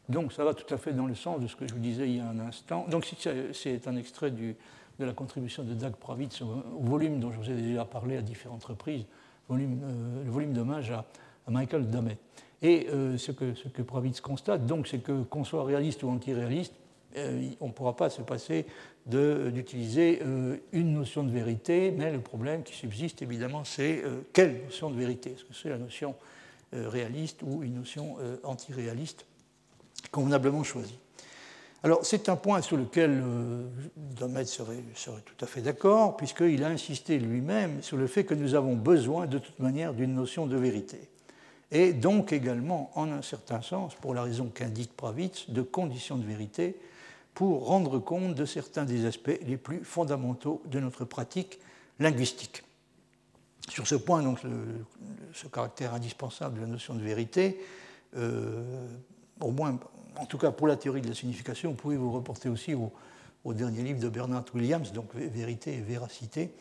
Donc ça va tout à fait dans le sens de ce que je vous disais il y a un instant. Donc c'est un extrait de la contribution de Dag Pravitz au, volume dont je vous ai déjà parlé à différentes reprises, le volume d'hommage à Michael Damet. Et euh, ce, que, Pravitz constate, donc, c'est que qu'on soit réaliste ou antiréaliste, euh, on ne pourra pas se passer d'utiliser euh, une notion de vérité, mais le problème qui subsiste, évidemment, c'est quelle notion de vérité? Est-ce que c'est la notion réaliste ou une notion antiréaliste convenablement choisie? Alors, c'est un point sur lequel serait, serait, tout à fait d'accord, puisqu'il a insisté lui-même sur le fait que nous avons besoin, de toute manière, d'une notion de vérité et donc également, en un certain sens, pour la raison qu'indique Pravitz, de conditions de vérité pour rendre compte de certains des aspects les plus fondamentaux de notre pratique linguistique. Sur ce point, donc, ce caractère indispensable de la notion de vérité, au moins, en tout cas pour la théorie de la signification, vous pouvez vous reporter aussi au, au dernier livre de Bernard Williams, donc Vérité et Véracité,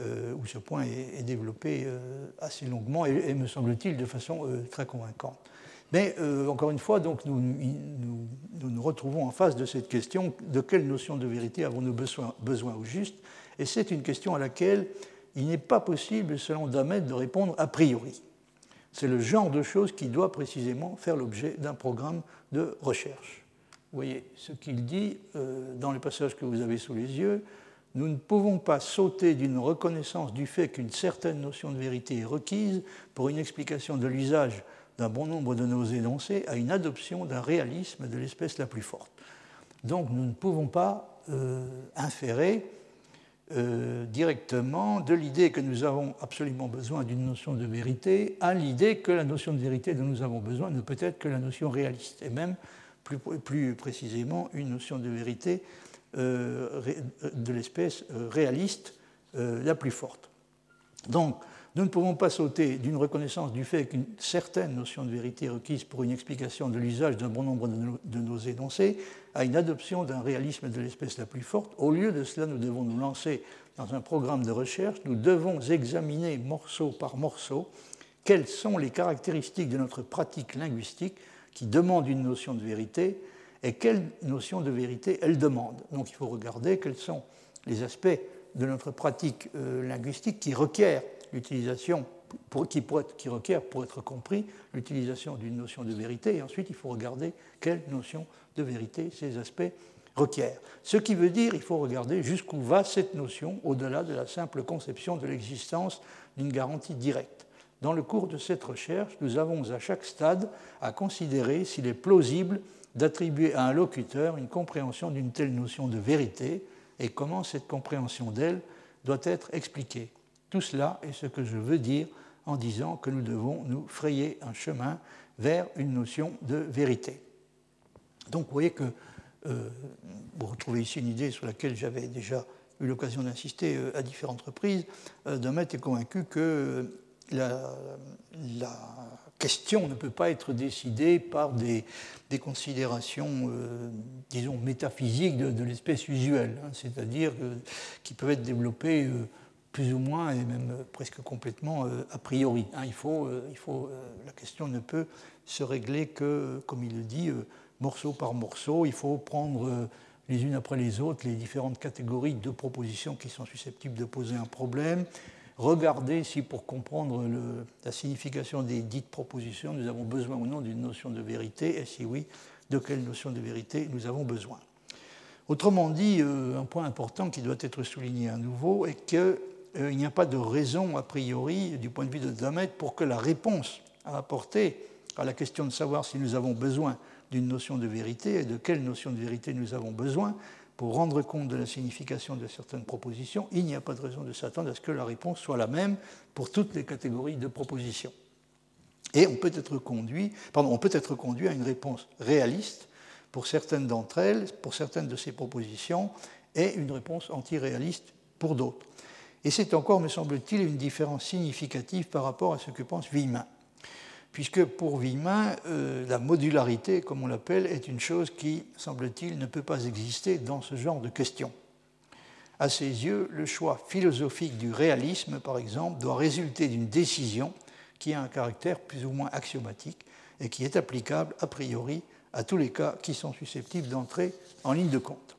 euh, où ce point est, développé euh, assez longuement et, me semble-t-il de façon euh, très convaincante. Mais encore une fois, donc, nous, nous, retrouvons en face de cette question de quelle notion de vérité avons-nous besoin, besoin, au juste? Et c'est une question à laquelle il n'est pas possible, selon Damet, de répondre a priori. C'est le genre de choses qui doit précisément faire l'objet d'un programme de recherche. Vous voyez ce qu'il dit dans le passage que vous avez sous les yeux nous ne pouvons pas sauter d'une reconnaissance du fait qu'une certaine notion de vérité est requise pour une explication de l'usage d'un bon nombre de nos énoncés à une adoption d'un réalisme de l'espèce la plus forte. Donc nous ne pouvons pas euh, inférer euh, directement de l'idée que nous avons absolument besoin d'une notion de vérité à l'idée que la notion de vérité dont nous avons besoin ne peut être que la notion réaliste, et même plus, précisément une notion de vérité de l'espèce euh, réaliste euh, la plus forte. Donc, nous ne pouvons pas sauter d'une reconnaissance du fait qu'une certaine notion de vérité est requise pour une explication de l'usage d'un bon nombre de nos, énoncés à une adoption d'un réalisme de l'espèce la plus forte. Au lieu de cela, nous devons nous lancer dans un programme de recherche. Nous devons examiner morceau par morceau quelles sont les caractéristiques de notre pratique linguistique qui demandent une notion de vérité et quelle notion de vérité elle demande. Donc il faut regarder quels sont les aspects de notre pratique euh, linguistique qui requièrent l'utilisation, qui, qui requièrent pour être compris l'utilisation d'une notion de vérité, et ensuite il faut regarder quelle notion de vérité ces aspects requièrent. Ce qui veut dire il faut regarder jusqu'où va cette notion au-delà de la simple conception de l'existence d'une garantie directe. Dans le cours de cette recherche, nous avons à chaque stade à considérer s'il est plausible d'attribuer à un locuteur une compréhension d'une telle notion de vérité et comment cette compréhension d'elle doit être expliquée. Tout cela est ce que je veux dire en disant que nous devons nous frayer un chemin vers une notion de vérité. Donc vous voyez que euh, vous retrouvez ici une idée sur laquelle j'avais déjà eu l'occasion d'insister euh, à différentes reprises. Euh, Domet est convaincu que la, question ne peut pas être décidée par des, considérations, euh, disons, métaphysiques de, l'espèce usuelle, hein, c'est-à-dire qui peuvent être développées euh, plus ou moins et même presque complètement euh, a priori. Hein. il faut, la question ne peut se régler que, comme il le dit, morceau par morceau. Il faut prendre les unes après les autres les différentes catégories de propositions qui sont susceptibles de poser un problème regarder si pour comprendre la signification des dites propositions, nous avons besoin ou non d'une notion de vérité, et si oui, de quelle notion de vérité nous avons besoin. Autrement dit, euh, un point important qui doit être souligné à nouveau est qu'il euh, n'y a pas de raison a priori, du point de vue de Damet, pour que la réponse à apporter à la question de savoir si nous avons besoin d'une notion de vérité et de quelle notion de vérité nous avons besoin pour rendre compte de la signification de certaines propositions, il n'y a pas de raison de s'attendre à ce que la réponse soit la même pour toutes les catégories de propositions. Et on peut être conduit, pardon, on à une réponse réaliste pour certaines d'entre elles, pour certaines de ces propositions, et une réponse antiréaliste pour d'autres. Et c'est encore, me semble-t-il, une différence significative par rapport à ce que pense Villemin puisque pour Villemin, euh, la modularité, comme on l'appelle, est une chose qui, semble-t-il, ne peut pas exister dans ce genre de questions. À ses yeux, le choix philosophique du réalisme, par exemple, doit résulter d'une décision qui a un caractère plus ou moins axiomatique et qui est applicable a priori à tous les cas qui sont susceptibles d'entrer en ligne de compte.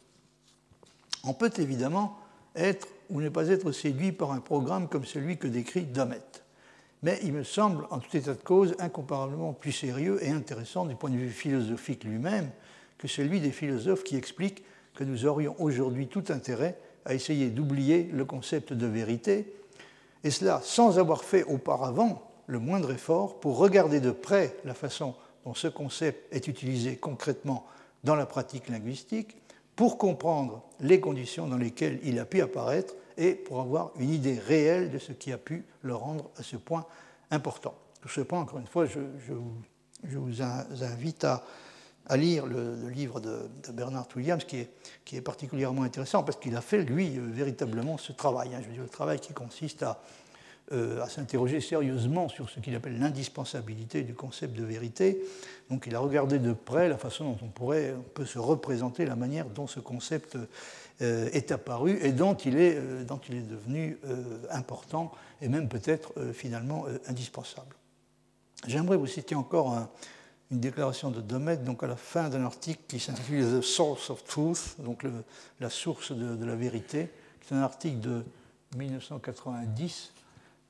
On peut évidemment être ou ne pas être séduit par un programme comme celui que décrit Damet mais il me semble, en tout état de cause, incomparablement plus sérieux et intéressant du point de vue philosophique lui-même que celui des philosophes qui expliquent que nous aurions aujourd'hui tout intérêt à essayer d'oublier le concept de vérité, et cela sans avoir fait auparavant le moindre effort pour regarder de près la façon dont ce concept est utilisé concrètement dans la pratique linguistique, pour comprendre les conditions dans lesquelles il a pu apparaître et pour avoir une idée réelle de ce qui a pu le rendre à ce point important. Sur ce point, encore une fois, je, vous invite à, lire le, livre de, Bernard Williams, qui est, particulièrement intéressant parce qu'il a fait, lui, euh, véritablement ce travail. Hein. je veux dire, le travail qui consiste à à s'interroger sérieusement sur ce qu'il appelle l'indispensabilité du concept de vérité. Donc il a regardé de près la façon dont on, pourrait, on peut se représenter la manière dont ce concept est apparu et dont il est, dont il est devenu important et même peut-être finalement indispensable. J'aimerais vous citer encore un, une déclaration de Domet, donc à la fin d'un article qui s'intitule The Source of Truth, donc la source de, la vérité. C'est un article de 1990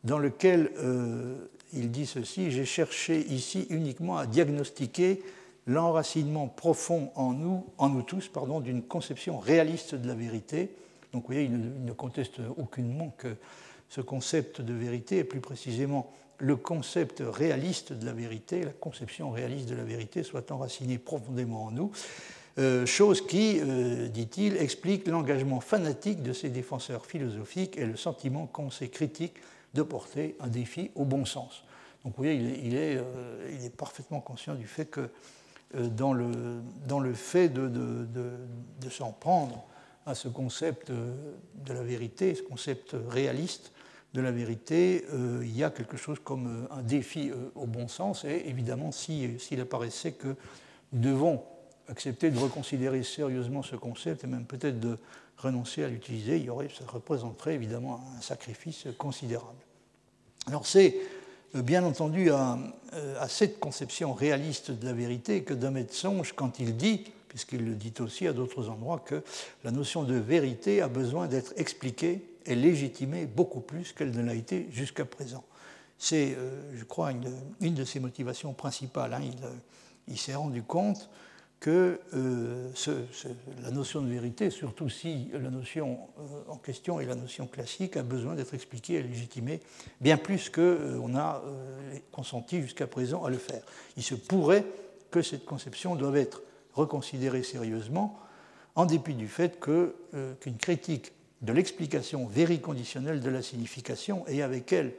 dans lequel euh, il dit ceci J'ai cherché ici uniquement à diagnostiquer l'enracinement profond en nous, en nous tous, pardon, d'une conception réaliste de la vérité. Donc, vous voyez, il ne conteste aucunement que ce concept de vérité, et plus précisément le concept réaliste de la vérité, la conception réaliste de la vérité soit enracinée profondément en nous, euh, chose qui, euh, dit-il, explique l'engagement fanatique de ces défenseurs philosophiques et le sentiment qu'ont ces critiques de porter un défi au bon sens. Donc vous voyez, il est, il est, euh, parfaitement conscient du fait que dans le, dans le fait de, de, de s'en prendre à ce concept de la vérité, ce concept réaliste, de la vérité, euh, il y a quelque chose comme euh, un défi euh, au bon sens. Et évidemment, s'il apparaissait que nous devons accepter de reconsidérer sérieusement ce concept et même peut-être de renoncer à l'utiliser, ça représenterait évidemment un sacrifice considérable. Alors c'est bien entendu à, à, cette conception réaliste de la vérité que Damet songe quand il dit, puisqu'il le dit aussi à d'autres endroits, que la notion de vérité a besoin d'être expliquée est légitimée beaucoup plus qu'elle ne l'a été jusqu'à présent. C'est, euh, je crois, une, de ses motivations principales. Hein. Euh, il, s'est rendu compte que euh, la notion de vérité, surtout si la notion en question est la notion classique, a besoin d'être expliquée et légitimée bien plus qu'on a consenti jusqu'à présent à le faire. Il se pourrait que cette conception doive être reconsidérée sérieusement, en dépit du fait qu'une critique de l'explication vériconditionnelle de la signification et avec elle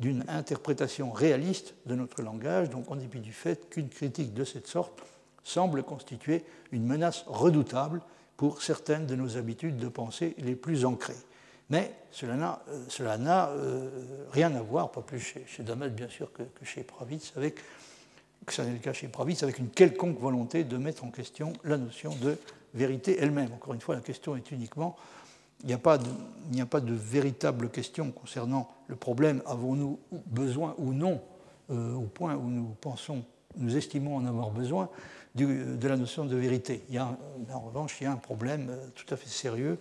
d'une interprétation réaliste de notre langage, donc en dépit du fait qu'une critique de cette sorte semble constituer une menace redoutable pour certaines de nos habitudes de pensée les plus ancrées. Mais cela n'a, euh, euh, rien à voir, pas plus chez, chez bien sûr que, chez Pravitz, avec, que n'est le cas chez Pravitz, avec une quelconque volonté de mettre en question la notion de vérité elle-même. Encore une fois, la question est uniquement il n'y a, pas de, véritable question concernant le problème avons-nous besoin ou non, euh, au point où nous pensons, nous estimons en avoir besoin, de la notion de vérité. Il y a, en revanche, il y a un problème euh, tout à fait sérieux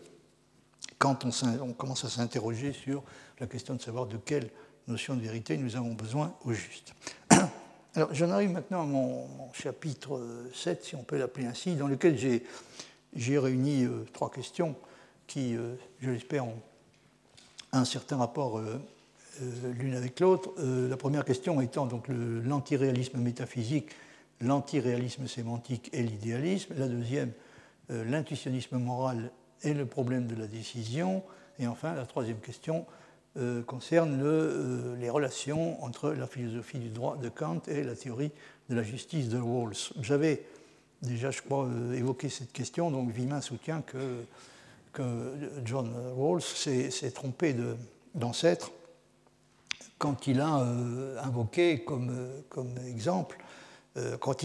quand on, commence à s'interroger sur la question de savoir de quelle notion de vérité nous avons besoin au juste. *coughs* Alors, j'en arrive maintenant à mon, chapitre 7, si on peut l'appeler ainsi, dans lequel j'ai réuni euh, trois questions qui, euh, je l'espère, ont un certain rapport euh, euh, l'une avec l'autre. la première question étant donc l'antiréalisme métaphysique, l'antiréalisme sémantique et l'idéalisme. La deuxième, l'intuitionnisme moral et le problème de la décision. Et enfin, la troisième question concerne le, les relations entre la philosophie du droit de Kant et la théorie de la justice de Rawls. J'avais déjà, je crois, évoqué cette question, donc Vimin soutient que John Rawls s'est trompé d'ancêtre quand il a euh, invoqué comme exemple, euh, quand,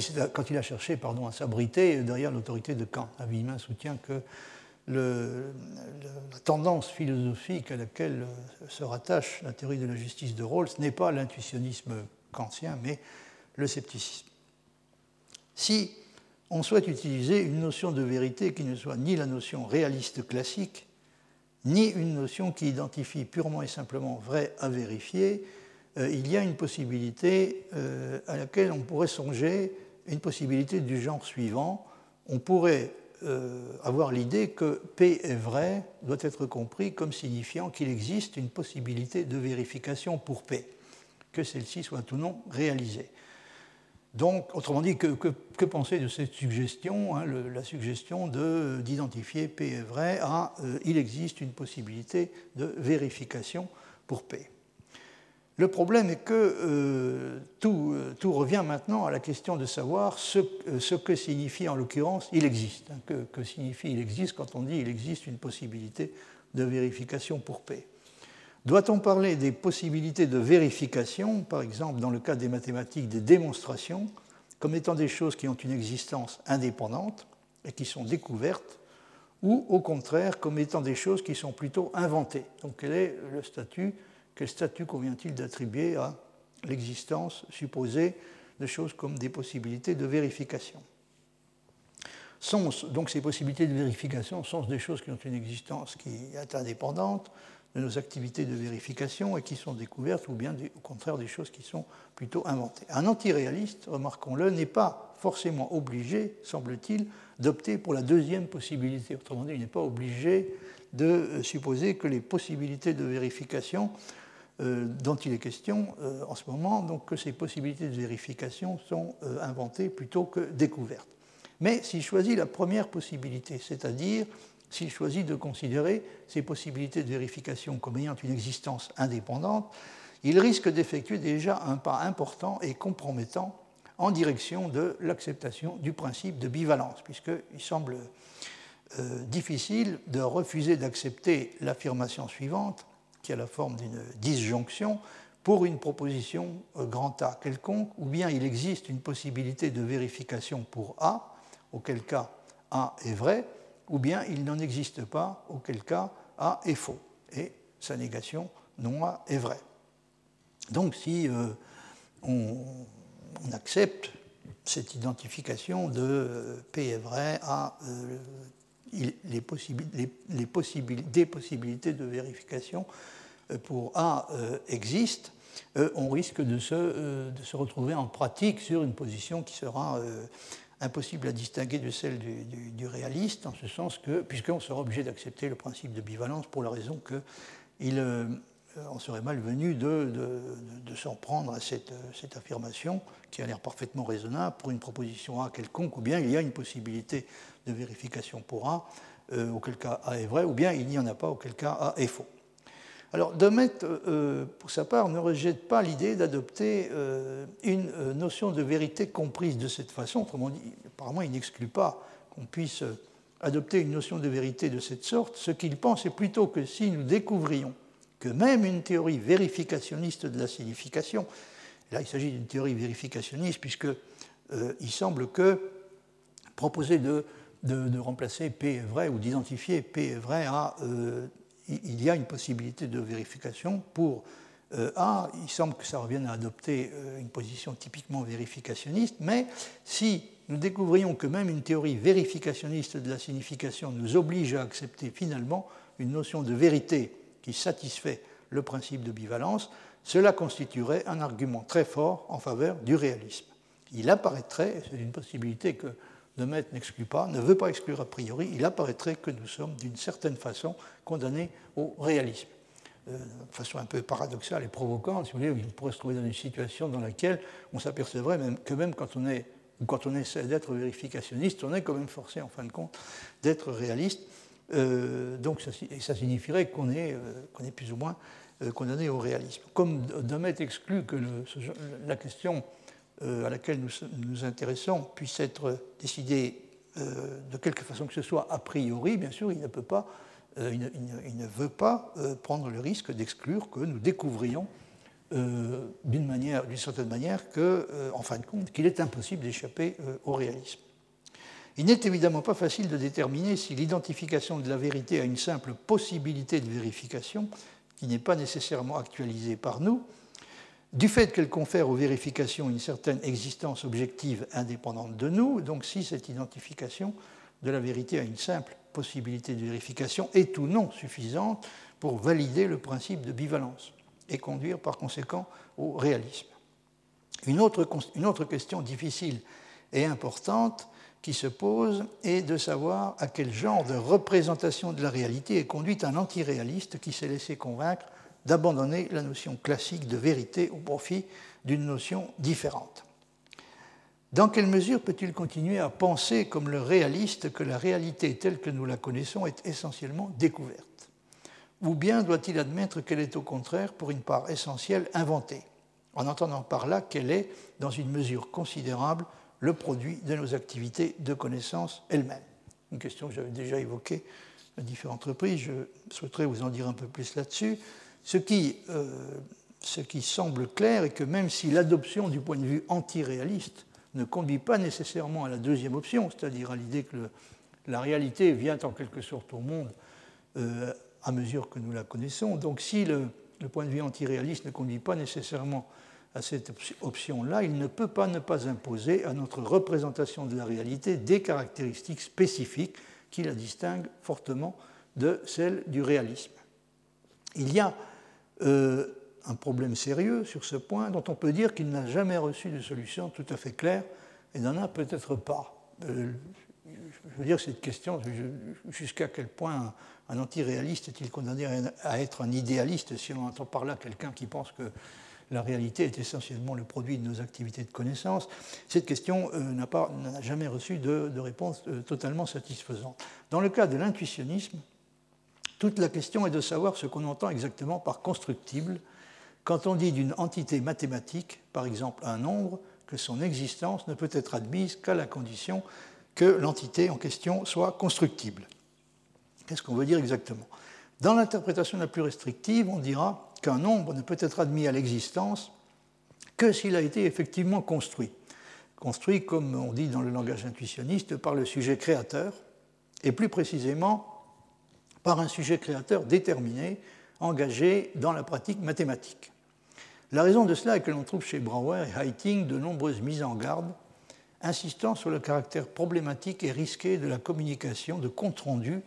il, a cherché à s'abriter derrière l'autorité de Kant. Avimin soutient que la tendance philosophique à laquelle se rattache la théorie de la justice de Rawls n'est pas l'intuitionnisme kantien, mais le scepticisme. Si on souhaite utiliser une notion de vérité qui ne soit ni la notion réaliste classique, ni une notion qui identifie purement et simplement vrai à vérifier, euh, il y a une possibilité euh, à laquelle on pourrait songer, une possibilité du genre suivant. On pourrait euh, avoir l'idée que P est vrai doit être compris comme signifiant qu'il existe une possibilité de vérification pour P, que celle-ci soit ou non réalisée. Donc, autrement dit, que, penser de cette suggestion hein, La suggestion d'identifier P est vrai à euh, il existe une possibilité de vérification pour P. Le problème est que euh, tout, euh, tout, revient maintenant à la question de savoir ce, ce que signifie en l'occurrence il existe. Hein, que, que, signifie il existe quand on dit il existe une possibilité de vérification pour P. Doit-on parler des possibilités de vérification, par exemple dans le cas des mathématiques, des démonstrations, comme étant des choses qui ont une existence indépendante et qui sont découvertes, ou au contraire comme étant des choses qui sont plutôt inventées? Donc quel est le statut Quel statut convient-il d'attribuer à l'existence supposée de choses comme des possibilités de vérification? Sont, donc ces possibilités de vérification sont des choses qui ont une existence qui est indépendante de nos activités de vérification et qui sont découvertes, ou bien au contraire des choses qui sont plutôt inventées. Un antiréaliste, remarquons-le, n'est pas forcément obligé, semble-t-il, d'opter pour la deuxième possibilité. Autrement dit, il n'est pas obligé de euh, supposer que les possibilités de vérification dont il est question euh, en ce moment, donc que ces possibilités de vérification sont inventées plutôt que découvertes. Mais s'il choisit la première possibilité, c'est-à-dire s'il choisit de considérer ces possibilités de vérification comme ayant une existence indépendante, il risque d'effectuer déjà un pas important et compromettant en direction de l'acceptation du principe de bivalence, puisqu'il semble euh, difficile de refuser d'accepter l'affirmation suivante, qui a la forme d'une disjonction, pour une proposition euh, grand A quelconque, ou bien il existe une possibilité de vérification pour A, auquel cas A est vrai, ou bien il n'en existe pas, auquel cas A est faux, et sa négation non A est vrai. Donc si euh, on, accepte cette identification de euh, P est vrai, A, euh, les, les, des possibilités de vérification pour A existent, on risque de se, de se, retrouver en pratique sur une position qui sera impossible à distinguer de celle du, réaliste, en ce sens que, puisqu'on sera obligé d'accepter le principe de bivalence pour la raison qu'il euh, on serait malvenu de, de, s'en prendre à cette, cette, affirmation qui a l'air parfaitement raisonnable pour une proposition A quelconque, ou bien il y a une possibilité de vérification pour A, euh, auquel cas A est vrai, ou bien il n'y en a pas, auquel cas A est faux. Alors, Demet, euh, pour sa part, ne rejette pas l'idée d'adopter euh, une euh, notion de vérité comprise de cette façon. Autrement dit, apparemment, il n'exclut pas qu'on puisse adopter une notion de vérité de cette sorte. Ce qu'il pense est plutôt que si nous découvrions que même une théorie vérificationniste de la signification, là il s'agit d'une théorie vérificationniste puisqu'il semble que proposer de, de, remplacer P est vrai ou d'identifier P est vrai à il y a une possibilité de vérification pour euh, A. Il semble que ça revienne à adopter euh, une position typiquement vérificationniste, mais si nous découvrions que même une théorie vérificationniste de la signification nous oblige à accepter finalement une notion de vérité qui satisfait le principe de bivalence, cela constituerait un argument très fort en faveur du réalisme. Il apparaîtrait, c'est une possibilité que de Maître n'exclut pas, ne veut pas exclure a priori, il apparaîtrait que nous sommes d'une certaine façon condamnés au réalisme. Euh, de façon un peu paradoxale et provocante, si vous voulez, on pourrait se trouver dans une situation dans laquelle on s'apercevrait que même quand on essaie d'être vérificationniste, on est quand même forcé en fin de compte d'être réaliste. Euh, donc ça, et signifierait qu'on est, euh, plus ou moins condamné au réalisme. Comme Domet exclut que la question euh, à laquelle nous nous intéressons puisse être décidée euh, de quelque façon que ce soit a priori, bien sûr, il ne peut pas, euh, il, ne, veut pas prendre le risque d'exclure que nous découvrions d'une certaine manière, que, en fin de compte, qu'il est impossible d'échapper au réalisme. Il n'est évidemment pas facile de déterminer si l'identification de la vérité a une simple possibilité de vérification, qui n'est pas nécessairement actualisée par nous, du fait qu'elle confère aux vérifications une certaine existence objective indépendante de nous, donc si cette identification de la vérité a une simple possibilité de vérification est ou non suffisante pour valider le principe de bivalence et conduire par conséquent au réalisme. Une autre, une autre question difficile et importante qui se pose est de savoir à quel genre de représentation de la réalité est conduite un antiréaliste qui s'est laissé convaincre d'abandonner la notion classique de vérité au profit d'une notion différente. Dans quelle mesure peut-il continuer à penser comme le réaliste que la réalité telle que nous la connaissons est essentiellement découverte? Ou bien doit-il admettre qu'elle est au contraire, pour une part essentielle, inventée, en entendant par là qu'elle est, dans une mesure considérable, le produit de nos activités de connaissance elles-mêmes Une question que j'avais déjà évoquée à différentes reprises, je souhaiterais vous en dire un peu plus là-dessus. Ce qui, ce qui semble clair est que même si l'adoption du point de vue antiréaliste ne conduit pas nécessairement à la deuxième option, c'est-à-dire à, l'idée que la réalité vient en quelque sorte au monde à mesure que nous la connaissons. Donc si le, point de vue antiréaliste ne conduit pas nécessairement à cette option-là, il ne peut pas ne pas imposer à notre représentation de la réalité des caractéristiques spécifiques qui la distinguent fortement de celles du réalisme. Il y a euh, un problème sérieux sur ce point dont on peut dire qu'il n'a jamais reçu de solution tout à fait claire et n'en a peut-être pas. Euh, je veux dire, cette question, jusqu'à quel point un antiréaliste est-il condamné à être un idéaliste si on entend par là quelqu'un qui pense que la réalité est essentiellement le produit de nos activités de connaissance Cette question euh, n'a jamais reçu de, réponse euh, totalement satisfaisante. Dans le cas de l'intuitionnisme, toute la question est de savoir ce qu'on entend exactement par constructible quand on dit d'une entité mathématique, par exemple un nombre, que son existence ne peut être admise qu'à la condition que l'entité en question soit constructible. Qu'est-ce qu'on veut dire exactement? Dans l'interprétation la plus restrictive, on dira qu'un nombre ne peut être admis à l'existence que s'il a été effectivement construit. Construit, comme on dit dans le langage intuitionniste, par le sujet créateur, et plus précisément par un sujet créateur déterminé, engagé dans la pratique mathématique. La raison de cela est que l'on trouve chez Brouwer et Heiting de nombreuses mises en garde insistant sur le caractère problématique et risqué de la communication de compte rendu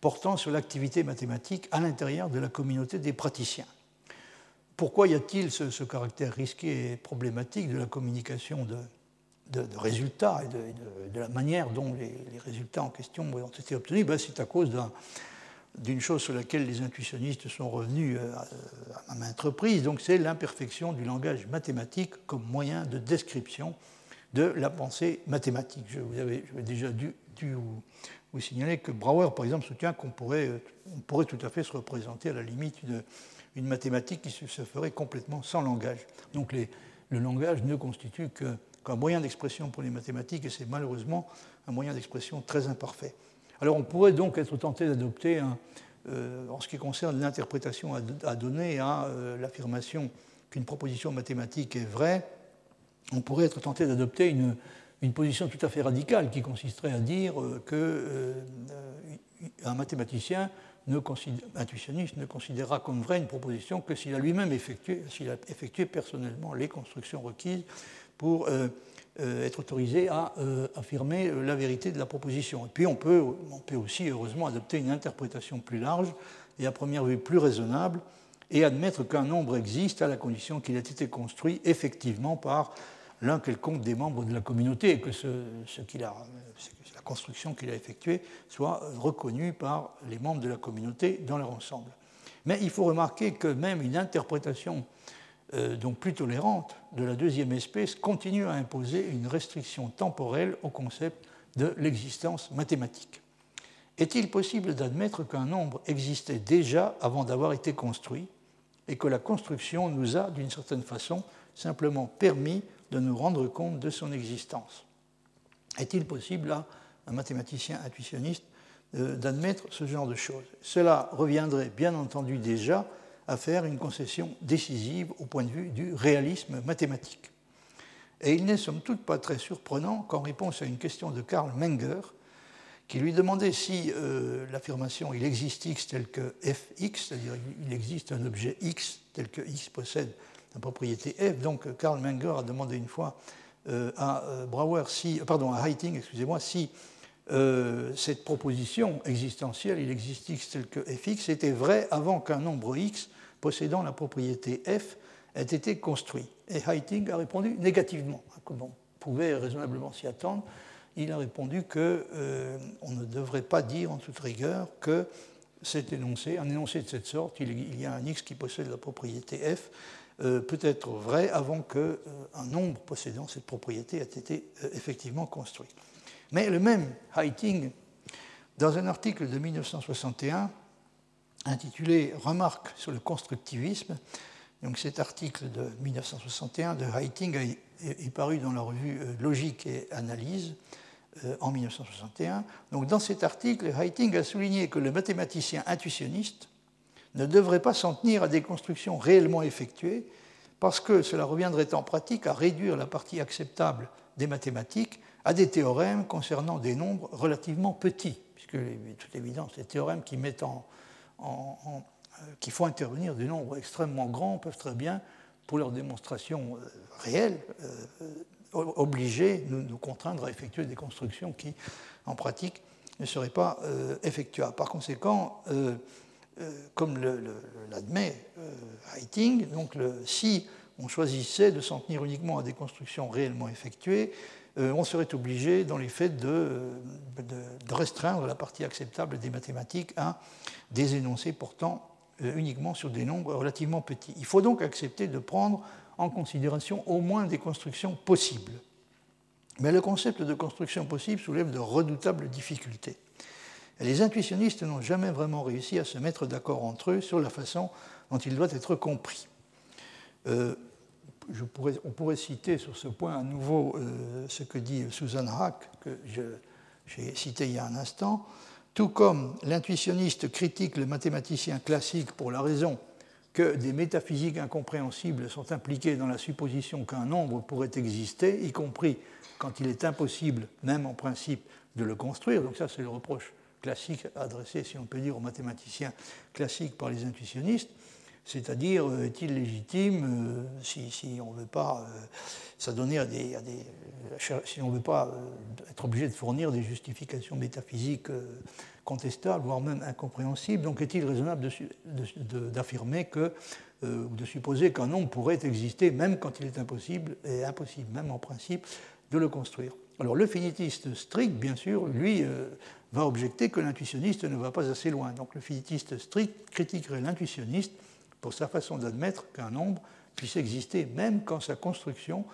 portant sur l'activité mathématique à l'intérieur de la communauté des praticiens. Pourquoi y a-t-il ce, caractère risqué et problématique de la communication de, résultats et de, la manière dont les, résultats en question ont été obtenus? Ben, C'est à cause d'une chose sur laquelle les intuitionnistes sont revenus euh, à, maintes reprises, c'est l'imperfection du langage mathématique comme moyen de description de la pensée mathématique. Je vous avais, déjà dû, vous, signaler que Brouwer, par exemple, soutient qu'on pourrait, on pourrait tout à fait se représenter à la limite une, mathématique qui se, ferait complètement sans langage. Donc le langage ne constitue qu'un moyen d'expression pour les mathématiques et c'est malheureusement un moyen d'expression très imparfait. Alors on pourrait donc être tenté d'adopter, euh, en ce qui concerne l'interprétation à, donner à euh, l'affirmation qu'une proposition mathématique est vraie, on pourrait être tenté d'adopter une, position tout à fait radicale qui consisterait à dire euh, qu'un euh, mathématicien intuitionniste ne considérera comme vraie une proposition que s'il a lui-même effectué, a effectué personnellement les constructions requises pour euh, être autorisé à affirmer la vérité de la proposition. Et puis on peut, aussi, heureusement, adopter une interprétation plus large et à première vue plus raisonnable et admettre qu'un nombre existe à la condition qu'il ait été construit effectivement par l'un quelconque des membres de la communauté et que ce, la construction qu'il a effectuée soit reconnue par les membres de la communauté dans leur ensemble. Mais il faut remarquer que même une interprétation euh, donc plus tolérante de la deuxième espèce continue à imposer une restriction temporelle au concept de l'existence mathématique. Est-il possible d'admettre qu'un nombre existait déjà avant d'avoir été construit et que la construction nous a, d'une certaine façon, simplement permis de nous rendre compte de son existence? Est-il possible à un mathématicien intuitionniste d'admettre ce genre de choses Cela reviendrait bien entendu déjà à faire une concession décisive au point de vue du réalisme mathématique. Et il n'est somme toute pas très surprenant qu'en réponse à une question de Karl Menger, qui lui demandait si euh, l'affirmation il existe x tel que fx, c'est-à-dire il existe un objet x tel que x possède la propriété f. Donc Karl Menger a demandé une fois euh, à euh, Brouwer, si, Heiting, excusez-moi, si cette proposition existentielle, il existe x tel que fx, était vraie avant qu'un nombre x possédant la propriété f ait été construit. Et Heiting a répondu négativement, comme on pouvait raisonnablement s'y attendre? Il a répondu qu'on euh, ne devrait pas dire en toute rigueur que cet énoncé, un énoncé de cette sorte, il, y a un x qui possède la propriété f, euh, peut être vrai avant qu'un euh, nombre possédant cette propriété ait été effectivement construit. Mais le même Heiting, dans un article de 1961 intitulé Remarques sur le constructivisme, donc cet article de 1961 de Heiting est paru dans la revue Logique et Analyse, euh, en 1961. Donc, dans cet article, Heiting a souligné que le mathématicien intuitionniste ne devrait pas s'en tenir à des constructions réellement effectuées, parce que cela reviendrait en pratique à réduire la partie acceptable des mathématiques à des théorèmes concernant des nombres relativement petits, puisque, toute évidence, les théorèmes qui, mettent en, euh, qui font intervenir des nombres extrêmement grands peuvent très bien, pour leur démonstration euh, réelle, euh, obliger, nous, contraindre à effectuer des constructions qui, en pratique, ne seraient pas effectuables. Par conséquent, comme l'admet Heiting, donc si on choisissait de s'en tenir uniquement à des constructions réellement effectuées, on serait obligé, dans les faits, de, restreindre la partie acceptable des mathématiques à des énoncés portant euh, uniquement sur des nombres relativement petits. Il faut donc accepter de prendre en considération au moins des constructions possibles. Mais le concept de construction possible soulève de redoutables difficultés. Les intuitionnistes n'ont jamais vraiment réussi à se mettre d'accord entre eux sur la façon dont il doit être compris. Euh, on pourrait citer sur ce point à nouveau euh, ce que dit Susan Hack, que j'ai cité il y a un instant. Tout comme l'intuitionniste critique le mathématicien classique pour la raison que des métaphysiques incompréhensibles sont impliquées dans la supposition qu'un nombre pourrait exister, y compris quand il est impossible, même en principe, de le construire. Donc ça, c'est le reproche classique adressé, si on peut dire, aux mathématiciens classiques par les intuitionnistes. C'est-à-dire, euh, est-il légitime, euh, si, on ne veut pas euh, s'adonner à des, si on veut pas être obligé de fournir des justifications métaphysiques contestables, voire même incompréhensibles, donc est-il raisonnable d'affirmer que, ou de supposer qu'un nombre pourrait exister même quand il est impossible, et impossible même en principe, de le construire? Alors le finitiste strict, bien sûr, lui, va objecter que l'intuitionniste ne va pas assez loin. Donc le finitiste strict critiquerait l'intuitionniste pour sa façon d'admettre qu'un nombre puisse exister même quand sa construction,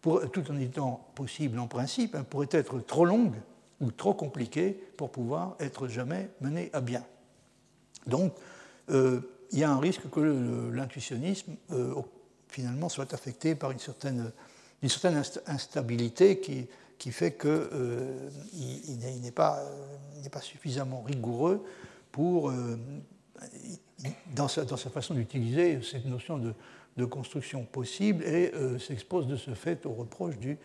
tout en étant possible en principe, hein, pourrait être trop longue ou trop compliquée pour pouvoir être jamais menée à bien. Donc, euh, il y a un risque que l'intuitionnisme, euh, finalement, soit affecté par une certaine, une certaine instabilité qui, qui fait qu'il euh, n'est pas, suffisamment rigoureux pour dans sa, façon d'utiliser cette notion de, construction possible et euh, s'expose de ce fait au reproche du,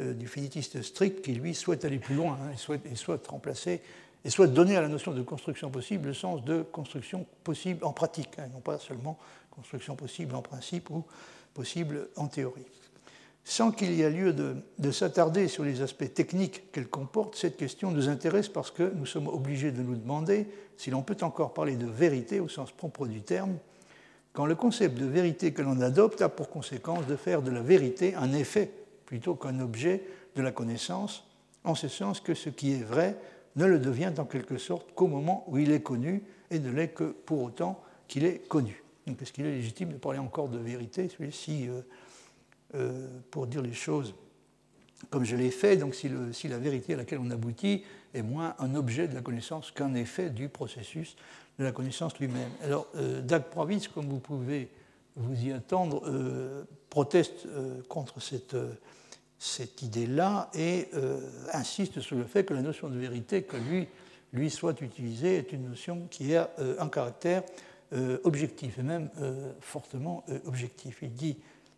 euh, finitiste strict qui, lui, souhaite aller plus loin hein, et, souhaite, et, souhaite, remplacer et souhaite donner à la notion de construction possible le sens de construction possible en pratique, hein, non pas seulement construction possible en principe ou possible en théorie. Sans qu'il y ait lieu de, s'attarder sur les aspects techniques qu'elle comporte, cette question nous intéresse parce que nous sommes obligés de nous demander si l'on peut encore parler de vérité au sens propre du terme, quand le concept de vérité que l'on adopte a pour conséquence de faire de la vérité un effet plutôt qu'un objet de la connaissance, en ce sens que ce qui est vrai ne le devient en quelque sorte qu'au moment où il est connu et ne l'est que pour autant qu'il est connu. est-ce qu'il est légitime de parler encore de vérité euh, euh, pour dire les choses comme je l'ai fait, donc si, la vérité à laquelle on aboutit est moins un objet de la connaissance qu'un effet du processus de la connaissance lui-même. Alors, euh, Dag Pravitz, comme vous pouvez vous y attendre, euh, proteste contre cette, cette idée-là et insiste sur le fait que la notion de vérité que lui, lui soit utilisée est une notion qui a un caractère objectif, et même fortement objectif. Il dit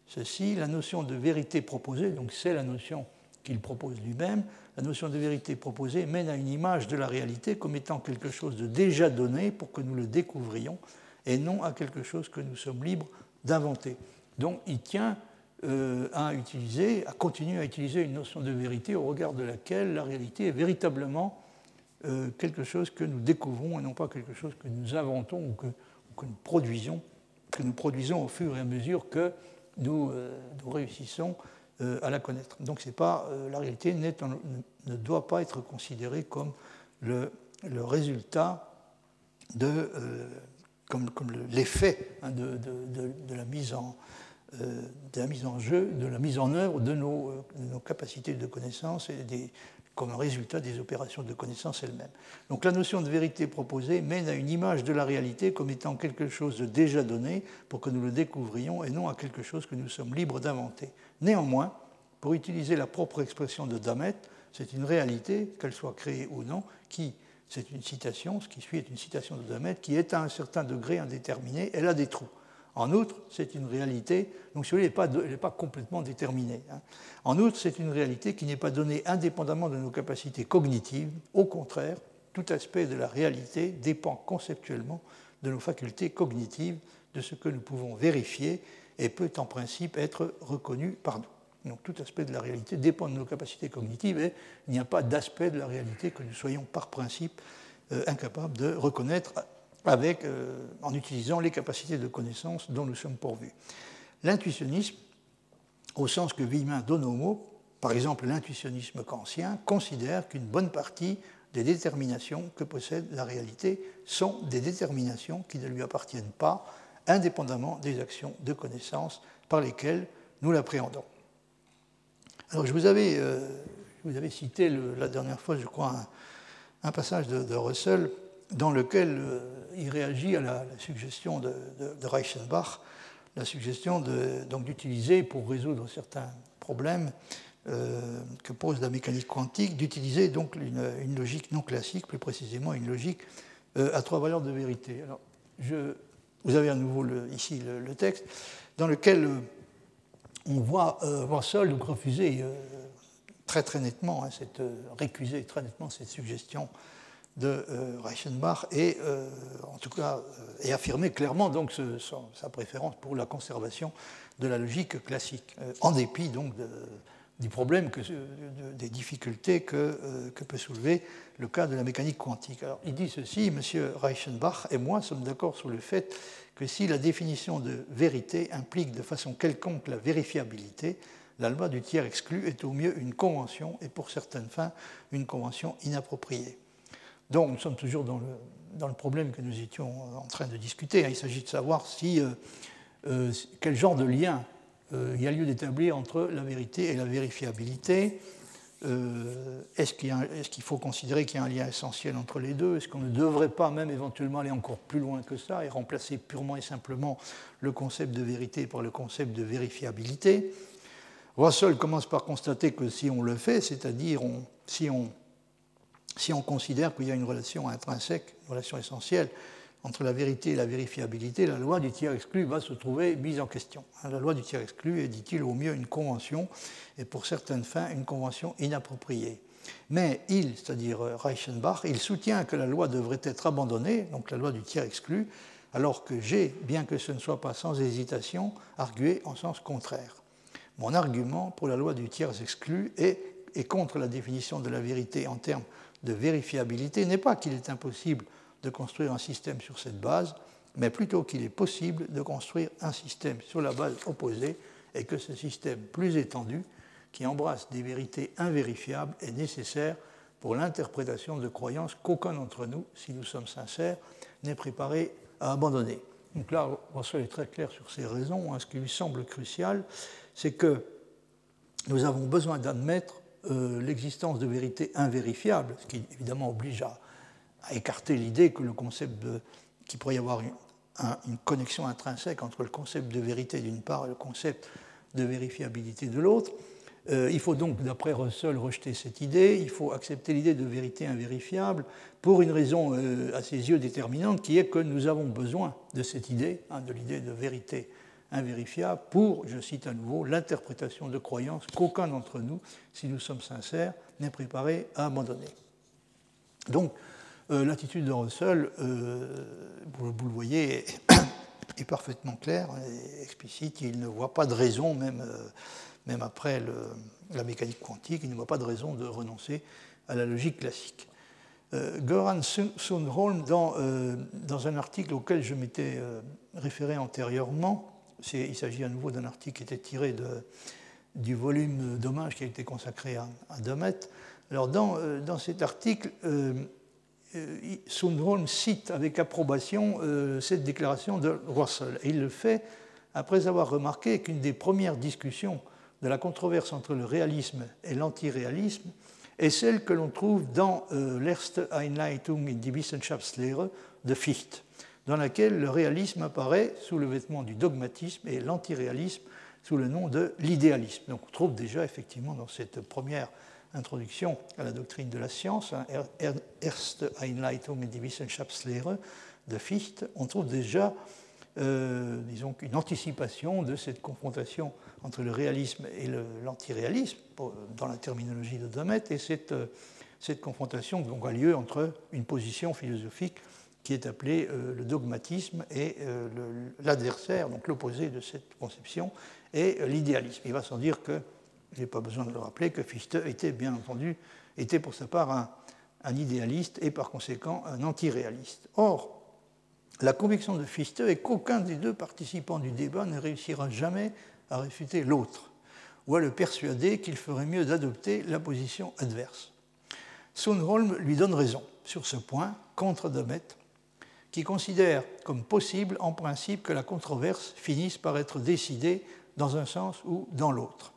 ceci, la notion de vérité proposée, donc c'est la notion qu'il propose lui-même, la notion de vérité proposée mène à une image de la réalité comme étant quelque chose de déjà donné pour que nous le découvrions et non à quelque chose que nous sommes libres d'inventer. Donc il tient euh, à utiliser, à continuer à utiliser une notion de vérité au regard de laquelle la réalité est véritablement euh, quelque chose que nous découvrons et non pas quelque chose que nous inventons ou que, ou que nous produisons, que nous produisons au fur et à mesure que nous, euh, nous réussissons euh, à la connaître. Donc c'est pas, euh, la réalité ne doit pas être considérée comme le, résultat de, comme, comme l'effet hein, de, de, de, la mise en, de la mise en jeu, de la mise en œuvre de nos, nos capacités de connaissance et des, comme résultat des opérations de connaissance elles-mêmes. Donc la notion de vérité proposée mène à une image de la réalité comme étant quelque chose de déjà donné pour que nous le découvrions et non à quelque chose que nous sommes libres d'inventer. Néanmoins, pour utiliser la propre expression de Damet, c'est une réalité, qu'elle soit créée ou non, qui, c'est une citation, ce qui suit est une citation de Damette qui est à un certain degré indéterminée, elle a des trous. En outre, c'est une réalité, donc celui n'est pas, pas, complètement déterminée. Hein. En outre, c'est une réalité qui n'est pas donnée indépendamment de nos capacités cognitives. Au contraire, tout aspect de la réalité dépend conceptuellement de nos facultés cognitives, de ce que nous pouvons vérifier et peut en principe être reconnu par nous. Donc tout aspect de la réalité dépend de nos capacités cognitives et il n'y a pas d'aspect de la réalité que nous soyons par principe euh, incapables de reconnaître avec, euh, en utilisant les capacités de connaissance dont nous sommes pourvus. L'intuitionnisme, au sens que Villemin donne au mot, par exemple l'intuitionnisme kantien, considère qu'une bonne partie des déterminations que possède la réalité sont des déterminations qui ne lui appartiennent pas, indépendamment des actions de connaissance par lesquelles nous l'appréhendons. Alors je vous avais, euh, vous avais cité la dernière fois, je crois, un, passage de, Russell dans lequel euh, il réagit à la, suggestion de, Reichenbach, la suggestion d'utiliser pour résoudre certains problèmes euh, que pose la mécanique quantique, d'utiliser donc une, logique non classique, plus précisément une logique euh, à trois valeurs de vérité. Alors, vous avez à nouveau ici le, texte, dans lequel euh, on voit Russell refuser très très nettement, hein, cette, récuser très nettement cette suggestion de Reichenbach et en tout cas et affirmer clairement donc sa préférence pour la conservation de la logique classique, en dépit donc de, des problèmes, que, des difficultés que, euh, que, peut soulever le cas de la mécanique quantique. Alors, il dit ceci, M. Reichenbach et moi sommes d'accord sur le fait que si la définition de vérité implique de façon quelconque la vérifiabilité, la loi du tiers exclu est au mieux une convention et pour certaines fins une convention inappropriée. Donc nous sommes toujours dans le, problème que nous étions en train de discuter. Il s'agit de savoir si, euh, euh, quel genre de lien euh, il y a lieu d'établir entre la vérité et la vérifiabilité. Est-ce qu'il faut considérer qu'il y a un lien essentiel entre les deux? Est-ce qu'on ne devrait pas même éventuellement aller encore plus loin que ça et remplacer purement et simplement le concept de vérité par le concept de vérifiabilité? Russell commence par constater que si on le fait, c'est-à-dire si, on, si on considère qu'il y a une relation intrinsèque, une relation essentielle entre la vérité et la vérifiabilité, la loi du tiers exclu va se trouver mise en question. La loi du tiers exclu est, dit-il, au mieux une convention, et pour certaines fins, une convention inappropriée. Mais il, c'est-à-dire Reichenbach, il soutient que la loi devrait être abandonnée, donc la loi du tiers exclu, alors que j'ai, bien que ce ne soit pas sans hésitation, argué en sens contraire. Mon argument pour la loi du tiers exclu et contre la définition de la vérité en termes de vérifiabilité n'est pas qu'il est impossible de construire un système sur cette base, mais plutôt qu'il est possible de construire un système sur la base opposée et que ce système plus étendu, qui embrasse des vérités invérifiables, est nécessaire pour l'interprétation de croyances qu'aucun d'entre nous, si nous sommes sincères, n'est préparé à abandonner. Donc là, Russell est très clair sur ces raisons. Ce qui lui semble crucial, c'est que nous avons besoin d'admettre euh, l'existence de vérités invérifiables, ce qui évidemment oblige à écarter l'idée que le concept de, qu'il pourrait y avoir une, connexion intrinsèque entre le concept de vérité d'une part et le concept de vérifiabilité de l'autre. Euh, il faut donc, d'après Russell, rejeter cette idée. Il faut accepter l'idée de vérité invérifiable pour une raison euh, à ses yeux déterminante, qui est que nous avons besoin de cette idée, hein, de l'idée de vérité invérifiable, pour, je cite à nouveau, l'interprétation de croyances qu'aucun d'entre nous, si nous sommes sincères, n'est préparé à abandonner. Donc, euh, l'attitude de Russell, euh, vous, le voyez, *coughs* est, parfaitement claire et explicite. Il ne voit pas de raison, même, euh, même après la mécanique quantique, il ne voit pas de raison de renoncer à la logique classique. Göran Sundholm, dans, dans, un article auquel je m'étais référé antérieurement, il s'agit à nouveau d'un article qui était tiré du volume d'hommage qui a été consacré à, à Demet. Alors, dans, dans cet article, euh, Sundholm cite avec approbation euh, cette déclaration de Russell. Et il le fait après avoir remarqué qu'une des premières discussions de la controverse entre le réalisme et l'antiréalisme est celle que l'on trouve dans euh, l'Erste Einleitung in die Wissenschaftslehre de Fichte, dans laquelle le réalisme apparaît sous le vêtement du dogmatisme et l'antiréalisme sous le nom de l'idéalisme. Donc on trouve déjà effectivement dans cette première introduction à la doctrine de la science, hein, Erste Einleitung in die Wissenschaftslehre de Fichte, on trouve déjà, euh, disons, une anticipation de cette confrontation entre le réalisme et l'antiréalisme, dans la terminologie de Domet, et cette, euh, cette confrontation donc, a lieu entre une position philosophique qui est appelée euh, le dogmatisme et l'adversaire, donc l'opposé de cette conception, et l'idéalisme. Il va sans dire que je n'ai pas besoin de le rappeler, que Fichte était bien entendu, était pour sa part un, idéaliste et par conséquent un antiréaliste. Or, la conviction de Fichte est qu'aucun des deux participants du débat ne réussira jamais à réfuter l'autre, ou à le persuader qu'il ferait mieux d'adopter la position adverse. Sundholm lui donne raison sur ce point contre Domet, qui considère comme possible en principe que la controverse finisse par être décidée dans un sens ou dans l'autre.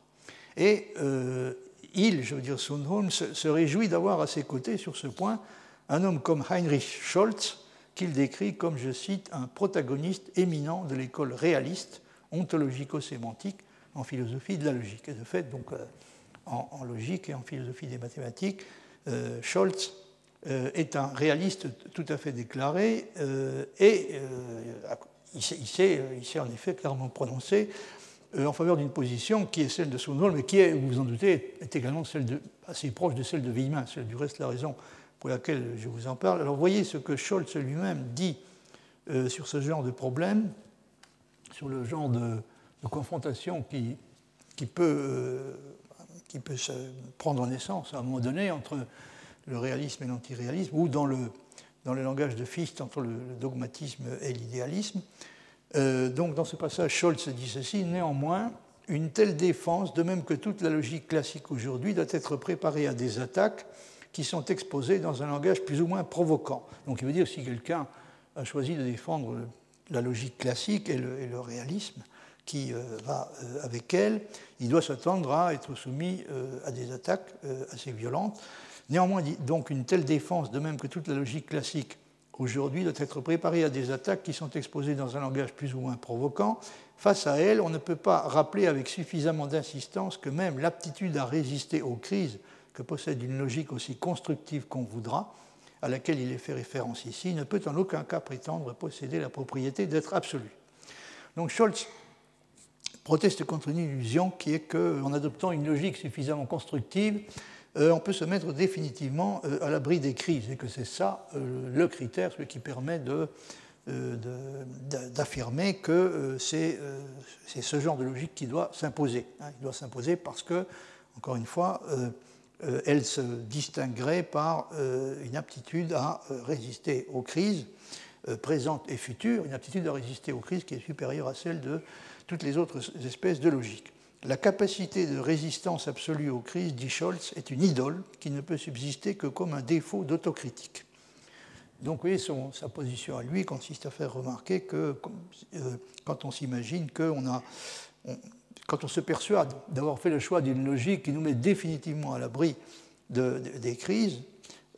Et euh, il, je veux dire Sundholm, se, réjouit d'avoir à ses côtés sur ce point un homme comme Heinrich Scholz, qu'il décrit comme, je cite, un protagoniste éminent de l'école réaliste, ontologico-sémantique, en philosophie de la logique. Et de fait, donc, euh, en, logique et en philosophie des mathématiques, euh, Scholz est un réaliste tout à fait déclaré et il s'est en effet clairement prononcé euh, en faveur d'une position qui est celle de Sundholm, mais qui vous vous en doutez, est également celle assez proche de celle de Wiemann. C'est du reste la raison pour laquelle je vous en parle. Alors voyez ce que Scholz lui-même dit euh, sur ce genre de problème, sur le genre de, confrontation qui, peut, euh, qui peut se prendre naissance à un moment donné entre le réalisme et l'antiréalisme, ou dans le, dans le langage de Fichte entre le dogmatisme et l'idéalisme. Euh, donc dans ce passage, Scholz dit ceci, néanmoins, une telle défense, de même que toute la logique classique aujourd'hui, doit être préparée à des attaques qui sont exposées dans un langage plus ou moins provoquant. Donc il veut dire si quelqu'un a choisi de défendre la logique classique et le, réalisme qui euh, va euh, avec elle, il doit s'attendre à être soumis à des attaques assez violentes. Néanmoins, donc une telle défense, de même que toute la logique classique, aujourd'hui doit être préparé à des attaques qui sont exposées dans un langage plus ou moins provoquant. Face à elles, on ne peut pas rappeler avec suffisamment d'insistance que même l'aptitude à résister aux crises que possède une logique aussi constructive qu'on voudra, à laquelle il est fait référence ici, ne peut en aucun cas prétendre posséder la propriété d'être absolue. Donc Scholz proteste contre une illusion qui est qu'en adoptant une logique suffisamment constructive, euh, on peut se mettre définitivement euh, à l'abri des crises et que c'est ça euh, le critère, ce qui permet d'affirmer que c'est ce genre de logique qui doit s'imposer. Hein. Il doit s'imposer parce que, encore une fois, elle se distinguerait par une aptitude à résister aux crises présentes et futures, une aptitude à résister aux crises qui est supérieure à celle de toutes les autres espèces de logique. La capacité de résistance absolue aux crises, dit Scholz, est une idole qui ne peut subsister que comme un défaut d'autocritique. Donc, vous voyez, sa position à lui consiste à faire remarquer que euh, quand on s'imagine qu'on a. quand on se persuade d'avoir fait le choix d'une logique qui nous met définitivement à l'abri des crises,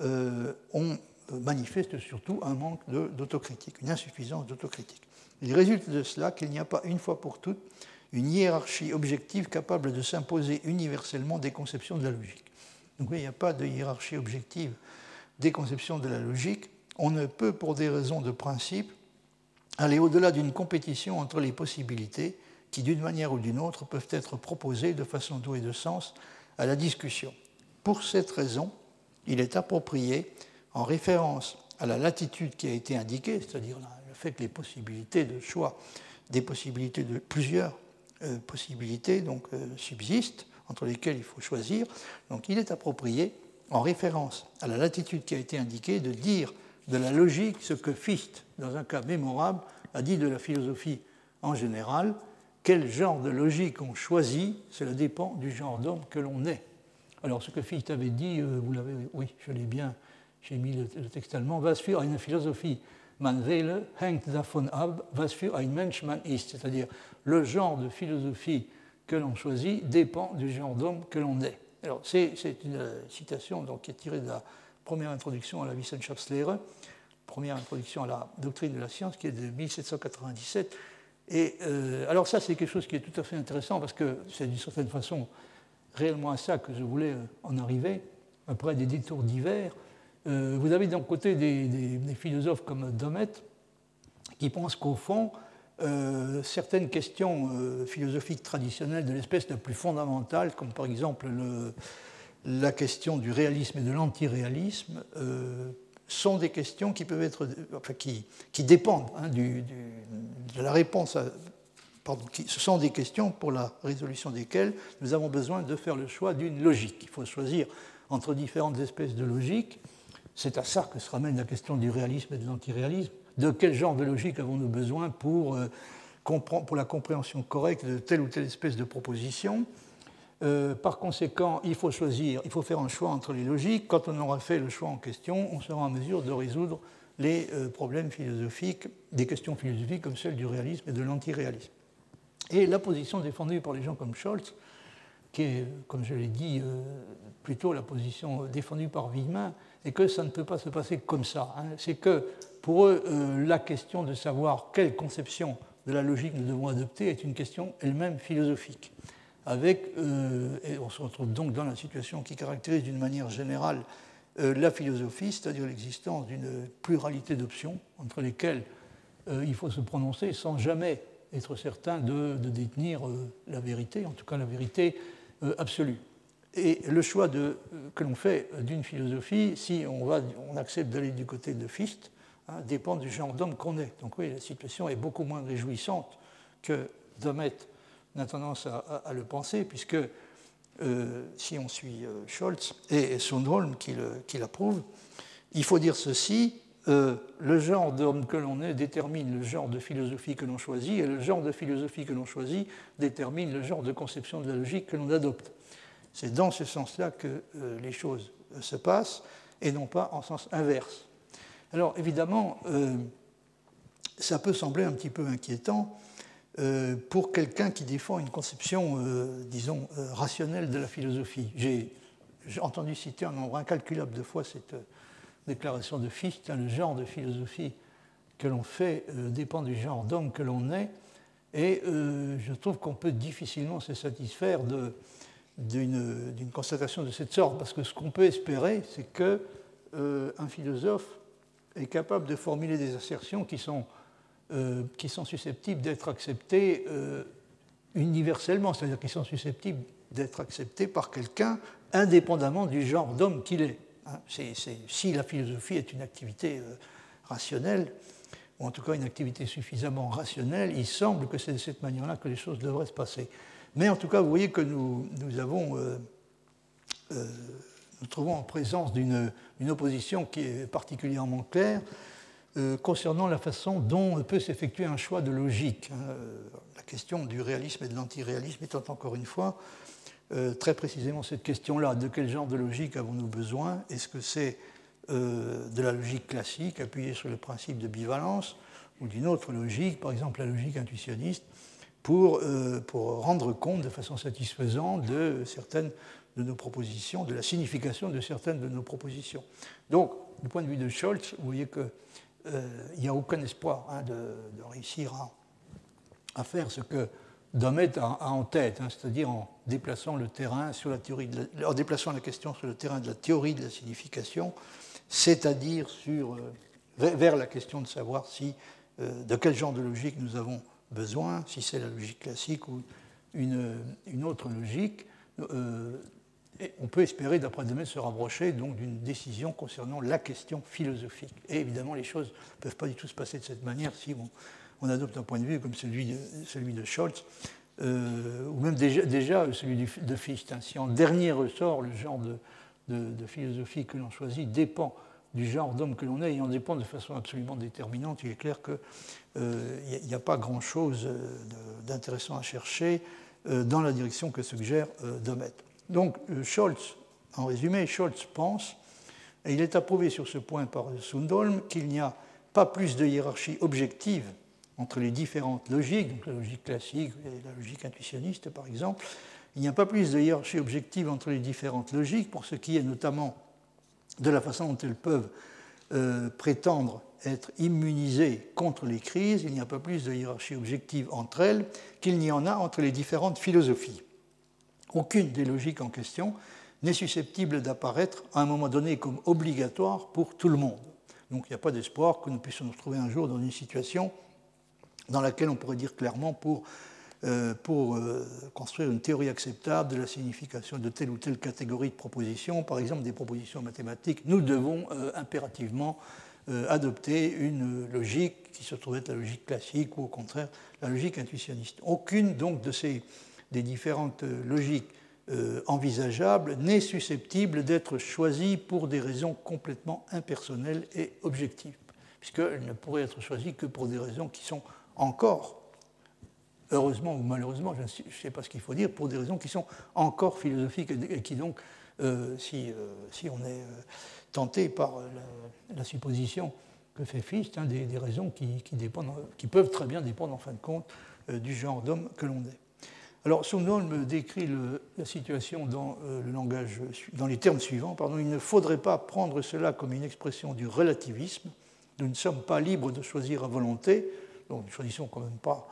euh, on manifeste surtout un manque d'autocritique, une insuffisance d'autocritique. Il résulte de cela qu'il n'y a pas une fois pour toutes une hiérarchie objective capable de s'imposer universellement des conceptions de la logique. Il n'y a pas de hiérarchie objective des conceptions de la logique. On ne peut, pour des raisons de principe, aller au-delà d'une compétition entre les possibilités qui, d'une manière ou d'une autre, peuvent être proposées de façon douée de sens à la discussion. Pour cette raison, il est approprié, en référence à la latitude qui a été indiquée, c'est-à-dire le fait que les possibilités de choix, des possibilités de plusieurs possibilités donc, euh, subsistent entre lesquelles il faut choisir. Donc il est approprié, en référence à la latitude qui a été indiquée, de dire de la logique ce que Fichte, dans un cas mémorable, a dit de la philosophie en général. Quel genre de logique on choisit, cela dépend du genre d'homme que l'on est. Alors ce que Fichte avait dit, euh, vous l'avez, oui, je l'ai bien, j'ai mis le, texte allemand, was für eine Philosophie man wähle, hängt davon ab, was für ein Mensch man ist. C'est-à-dire, le genre de philosophie que l'on choisit dépend du genre d'homme que l'on est. Alors, c'est une euh, citation donc, qui est tirée de la première introduction à la Wissenschaftslehre, première introduction à la doctrine de la science, qui est de 1797. Et euh, alors ça, c'est quelque chose qui est tout à fait intéressant parce que c'est d'une certaine façon réellement à ça que je voulais en arriver, après des détours divers. Vous avez d'un côté des, philosophes comme Domet qui pensent qu'au fond, certaines questions philosophiques traditionnelles de l'espèce la plus fondamentale, comme par exemple la question du réalisme et de l'antiréalisme, sont des questions qui peuvent être, qui, dépendent hein, de la réponse à, ce sont des questions pour la résolution desquelles nous avons besoin de faire le choix d'une logique. Il faut choisir entre différentes espèces de logique. C'est à ça que se ramène la question du réalisme et de l'antiréalisme. De quel genre de logique avons-nous besoin pour, euh, la compréhension correcte de telle ou telle espèce de proposition euh, par conséquent, il faut choisir, il faut faire un choix entre les logiques. Quand on aura fait le choix en question, on sera en mesure de résoudre les euh, problèmes philosophiques, des questions philosophiques comme celle du réalisme et de l'antiréalisme. Et la position défendue par les gens comme Scholz, qui est, comme je l'ai dit, plutôt la position défendue par Wigman, est que ça ne peut pas se passer comme ça. Hein. C'est que pour eux, la question de savoir quelle conception de la logique nous devons adopter est une question elle-même philosophique avec, euh, et on se retrouve donc dans la situation qui caractérise d'une manière générale euh, la philosophie, c'est-à-dire l'existence d'une pluralité d'options entre lesquelles euh, il faut se prononcer sans jamais être certain de, détenir la vérité, en tout cas la vérité absolue. Et le choix que l'on fait d'une philosophie, si on, accepte d'aller du côté de Fichte, hein, dépend du genre d'homme qu'on est. Donc oui, la situation est beaucoup moins réjouissante que Domet on a tendance à, le penser, puisque euh, si on suit euh, Scholz et Sundholm qui l'approuve, il faut dire ceci, euh, le genre d'homme que l'on est détermine le genre de philosophie que l'on choisit, et le genre de philosophie que l'on choisit détermine le genre de conception de la logique que l'on adopte. C'est dans ce sens-là que les choses se passent, et non pas en sens inverse. Alors évidemment, ça peut sembler un petit peu inquiétant euh, pour quelqu'un qui défend une conception, euh, disons, euh, rationnelle de la philosophie. J'ai entendu citer un nombre incalculable de fois cette déclaration de Fichte, hein, le genre de philosophie que l'on fait dépend du genre d'homme que l'on est, et je trouve qu'on peut difficilement se satisfaire d'une constatation de cette sorte, parce que ce qu'on peut espérer, c'est qu'un philosophe est capable de formuler des assertions qui sont euh, qui sont susceptibles d'être acceptés euh, universellement, c'est-à-dire qui sont susceptibles d'être acceptés par quelqu'un indépendamment du genre d'homme qu'il est. Hein. si la philosophie est une activité euh, rationnelle, ou en tout cas une activité suffisamment rationnelle, il semble que c'est de cette manière-là que les choses devraient se passer. Mais en tout cas, vous voyez que nous, nous avons, nous trouvons en présence d'une opposition qui est particulièrement claire euh, concernant la façon dont peut s'effectuer un choix de logique. Hein. La question du réalisme et de l'antiréalisme étant encore une fois euh, très précisément cette question-là. De quel genre de logique avons-nous besoin? Est-ce que c'est euh, de la logique classique appuyée sur le principe de bivalence ou d'une autre logique, par exemple la logique intuitionniste, pour, pour rendre compte de façon satisfaisante de certaines de nos propositions, de la signification de certaines de nos propositions. Donc, du point de vue de Scholz, vous voyez que euh, n'y a aucun espoir hein, de, réussir à, faire ce que Domet a, en tête, hein, c'est-à-dire en déplaçant le terrain sur la théorie en déplaçant la question sur le terrain de la théorie de la signification, c'est-à-dire euh, vers la question de savoir si, euh, de quel genre de logique nous avons besoin, si c'est la logique classique ou une, une autre logique, on peut espérer, d'après Demet, se rapprocher donc d'une décision concernant la question philosophique. Et évidemment, les choses ne peuvent pas du tout se passer de cette manière si on, adopte un point de vue comme celui de, celui de Scholz, euh, ou même déjà, celui de Fichte. Si en dernier ressort, le genre de, philosophie que l'on choisit dépend du genre d'homme que l'on est et en dépend de façon absolument déterminante, il est clair qu'il euh, n'y a, pas grand-chose euh, d'intéressant à chercher dans la direction que suggère Domet. Donc euh, Scholz, en résumé, Scholz pense, et il est approuvé sur ce point par Sundholm, qu'il n'y a pas plus de hiérarchie objective entre les différentes logiques, donc la logique classique et la logique intuitionniste par exemple, il n'y a pas plus de hiérarchie objective entre les différentes logiques pour ce qui est notamment de la façon dont elles peuvent euh, prétendre être immunisées contre les crises, il n'y a pas plus de hiérarchie objective entre elles qu'il n'y en a entre les différentes philosophies. Aucune des logiques en question n'est susceptible d'apparaître à un moment donné comme obligatoire pour tout le monde. Donc il n'y a pas d'espoir que nous puissions nous retrouver un jour dans une situation dans laquelle on pourrait dire clairement pour, pour euh, construire une théorie acceptable de la signification de telle ou telle catégorie de propositions, par exemple des propositions mathématiques, nous devons euh, impérativement adopter une logique qui se trouve être la logique classique ou au contraire la logique intuitionniste. Aucune donc de ces des différentes logiques envisageables n'est susceptible d'être choisie pour des raisons complètement impersonnelles et objectives, puisqu'elle ne pourrait être choisie que pour des raisons qui sont encore, heureusement ou malheureusement, je ne sais pas ce qu'il faut dire, pour des raisons qui sont encore philosophiques et qui donc, euh, si, euh, si, on est euh, tenté par la, supposition que fait Fichte, hein, des, raisons qui, peuvent très bien dépendre en fin de compte du genre d'homme que l'on est. Alors, me décrit la situation dans, le langage, dans les termes suivants. Il ne faudrait pas prendre cela comme une expression du relativisme. Nous ne sommes pas libres de choisir à volonté, donc nous ne choisissons quand même pas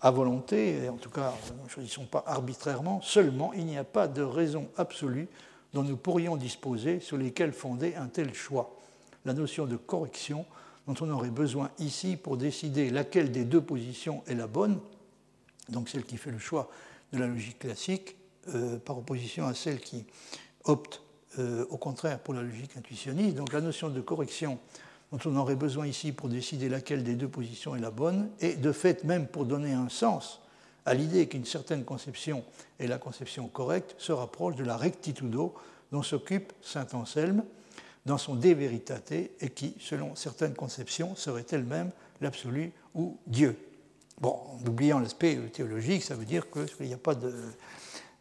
à volonté, et en tout cas nous ne choisissons pas arbitrairement, seulement il n'y a pas de raison absolue dont nous pourrions disposer sur lesquelles fonder un tel choix. La notion de correction dont on aurait besoin ici pour décider laquelle des deux positions est la bonne, donc celle qui fait le choix de la logique classique, euh, par opposition à celle qui opte euh, au contraire pour la logique intuitionniste. Donc la notion de correction dont on aurait besoin ici pour décider laquelle des deux positions est la bonne, et de fait même pour donner un sens à l'idée qu'une certaine conception est la conception correcte, se rapproche de la rectitudo dont s'occupe saint Anselme dans son De Veritate et qui, selon certaines conceptions, serait elle-même l'absolu ou Dieu. Bon, en oubliant l'aspect théologique, ça veut dire qu'il a pas de,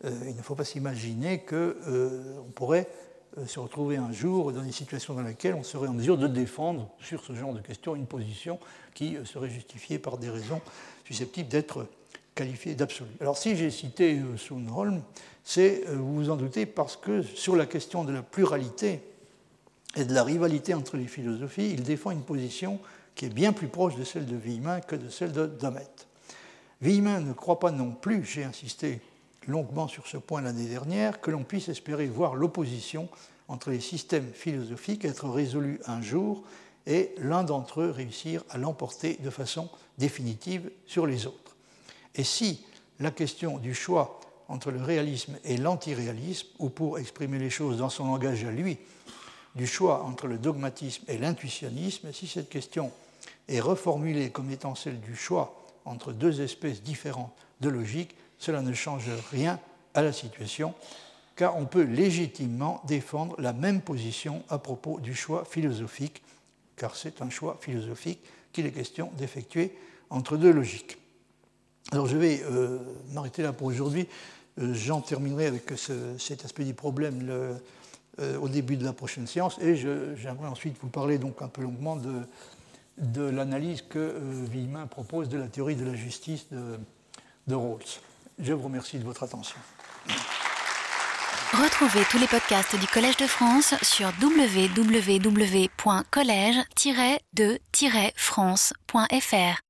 euh, il ne faut pas s'imaginer qu'on euh, pourrait se retrouver un jour dans une situation dans laquelle on serait en mesure de défendre sur ce genre de questions une position qui euh, serait justifiée par des raisons susceptibles d'être qualifiées d'absolues. Alors si j'ai cité euh, Sundholm, c'est, vous vous en doutez, parce que sur la question de la pluralité et de la rivalité entre les philosophies, il défend une position qui est bien plus proche de celle de Villemin que de celle de Damet. Villemin ne croit pas non plus, j'ai insisté longuement sur ce point l'année dernière, que l'on puisse espérer voir l'opposition entre les systèmes philosophiques être résolue un jour et l'un d'entre eux réussir à l'emporter de façon définitive sur les autres. Et si la question du choix entre le réalisme et l'antiréalisme, ou pour exprimer les choses dans son langage à lui, du choix entre le dogmatisme et l'intuitionnisme, si cette question est reformulée comme étant celle du choix entre deux espèces différentes de logique, cela ne change rien à la situation, car on peut légitimement défendre la même position à propos du choix philosophique, car c'est un choix philosophique qu'il est question d'effectuer entre deux logiques. Alors je vais euh, m'arrêter là pour aujourd'hui. Euh, j'en terminerai avec cet aspect du problème euh, au début de la prochaine séance, et j'aimerais ensuite vous parler donc un peu longuement de, l'analyse que Villemin propose de la théorie de la justice de Rawls. Je vous remercie de votre attention. Retrouvez tous les podcasts du Collège de France sur www.collège-de-france.fr.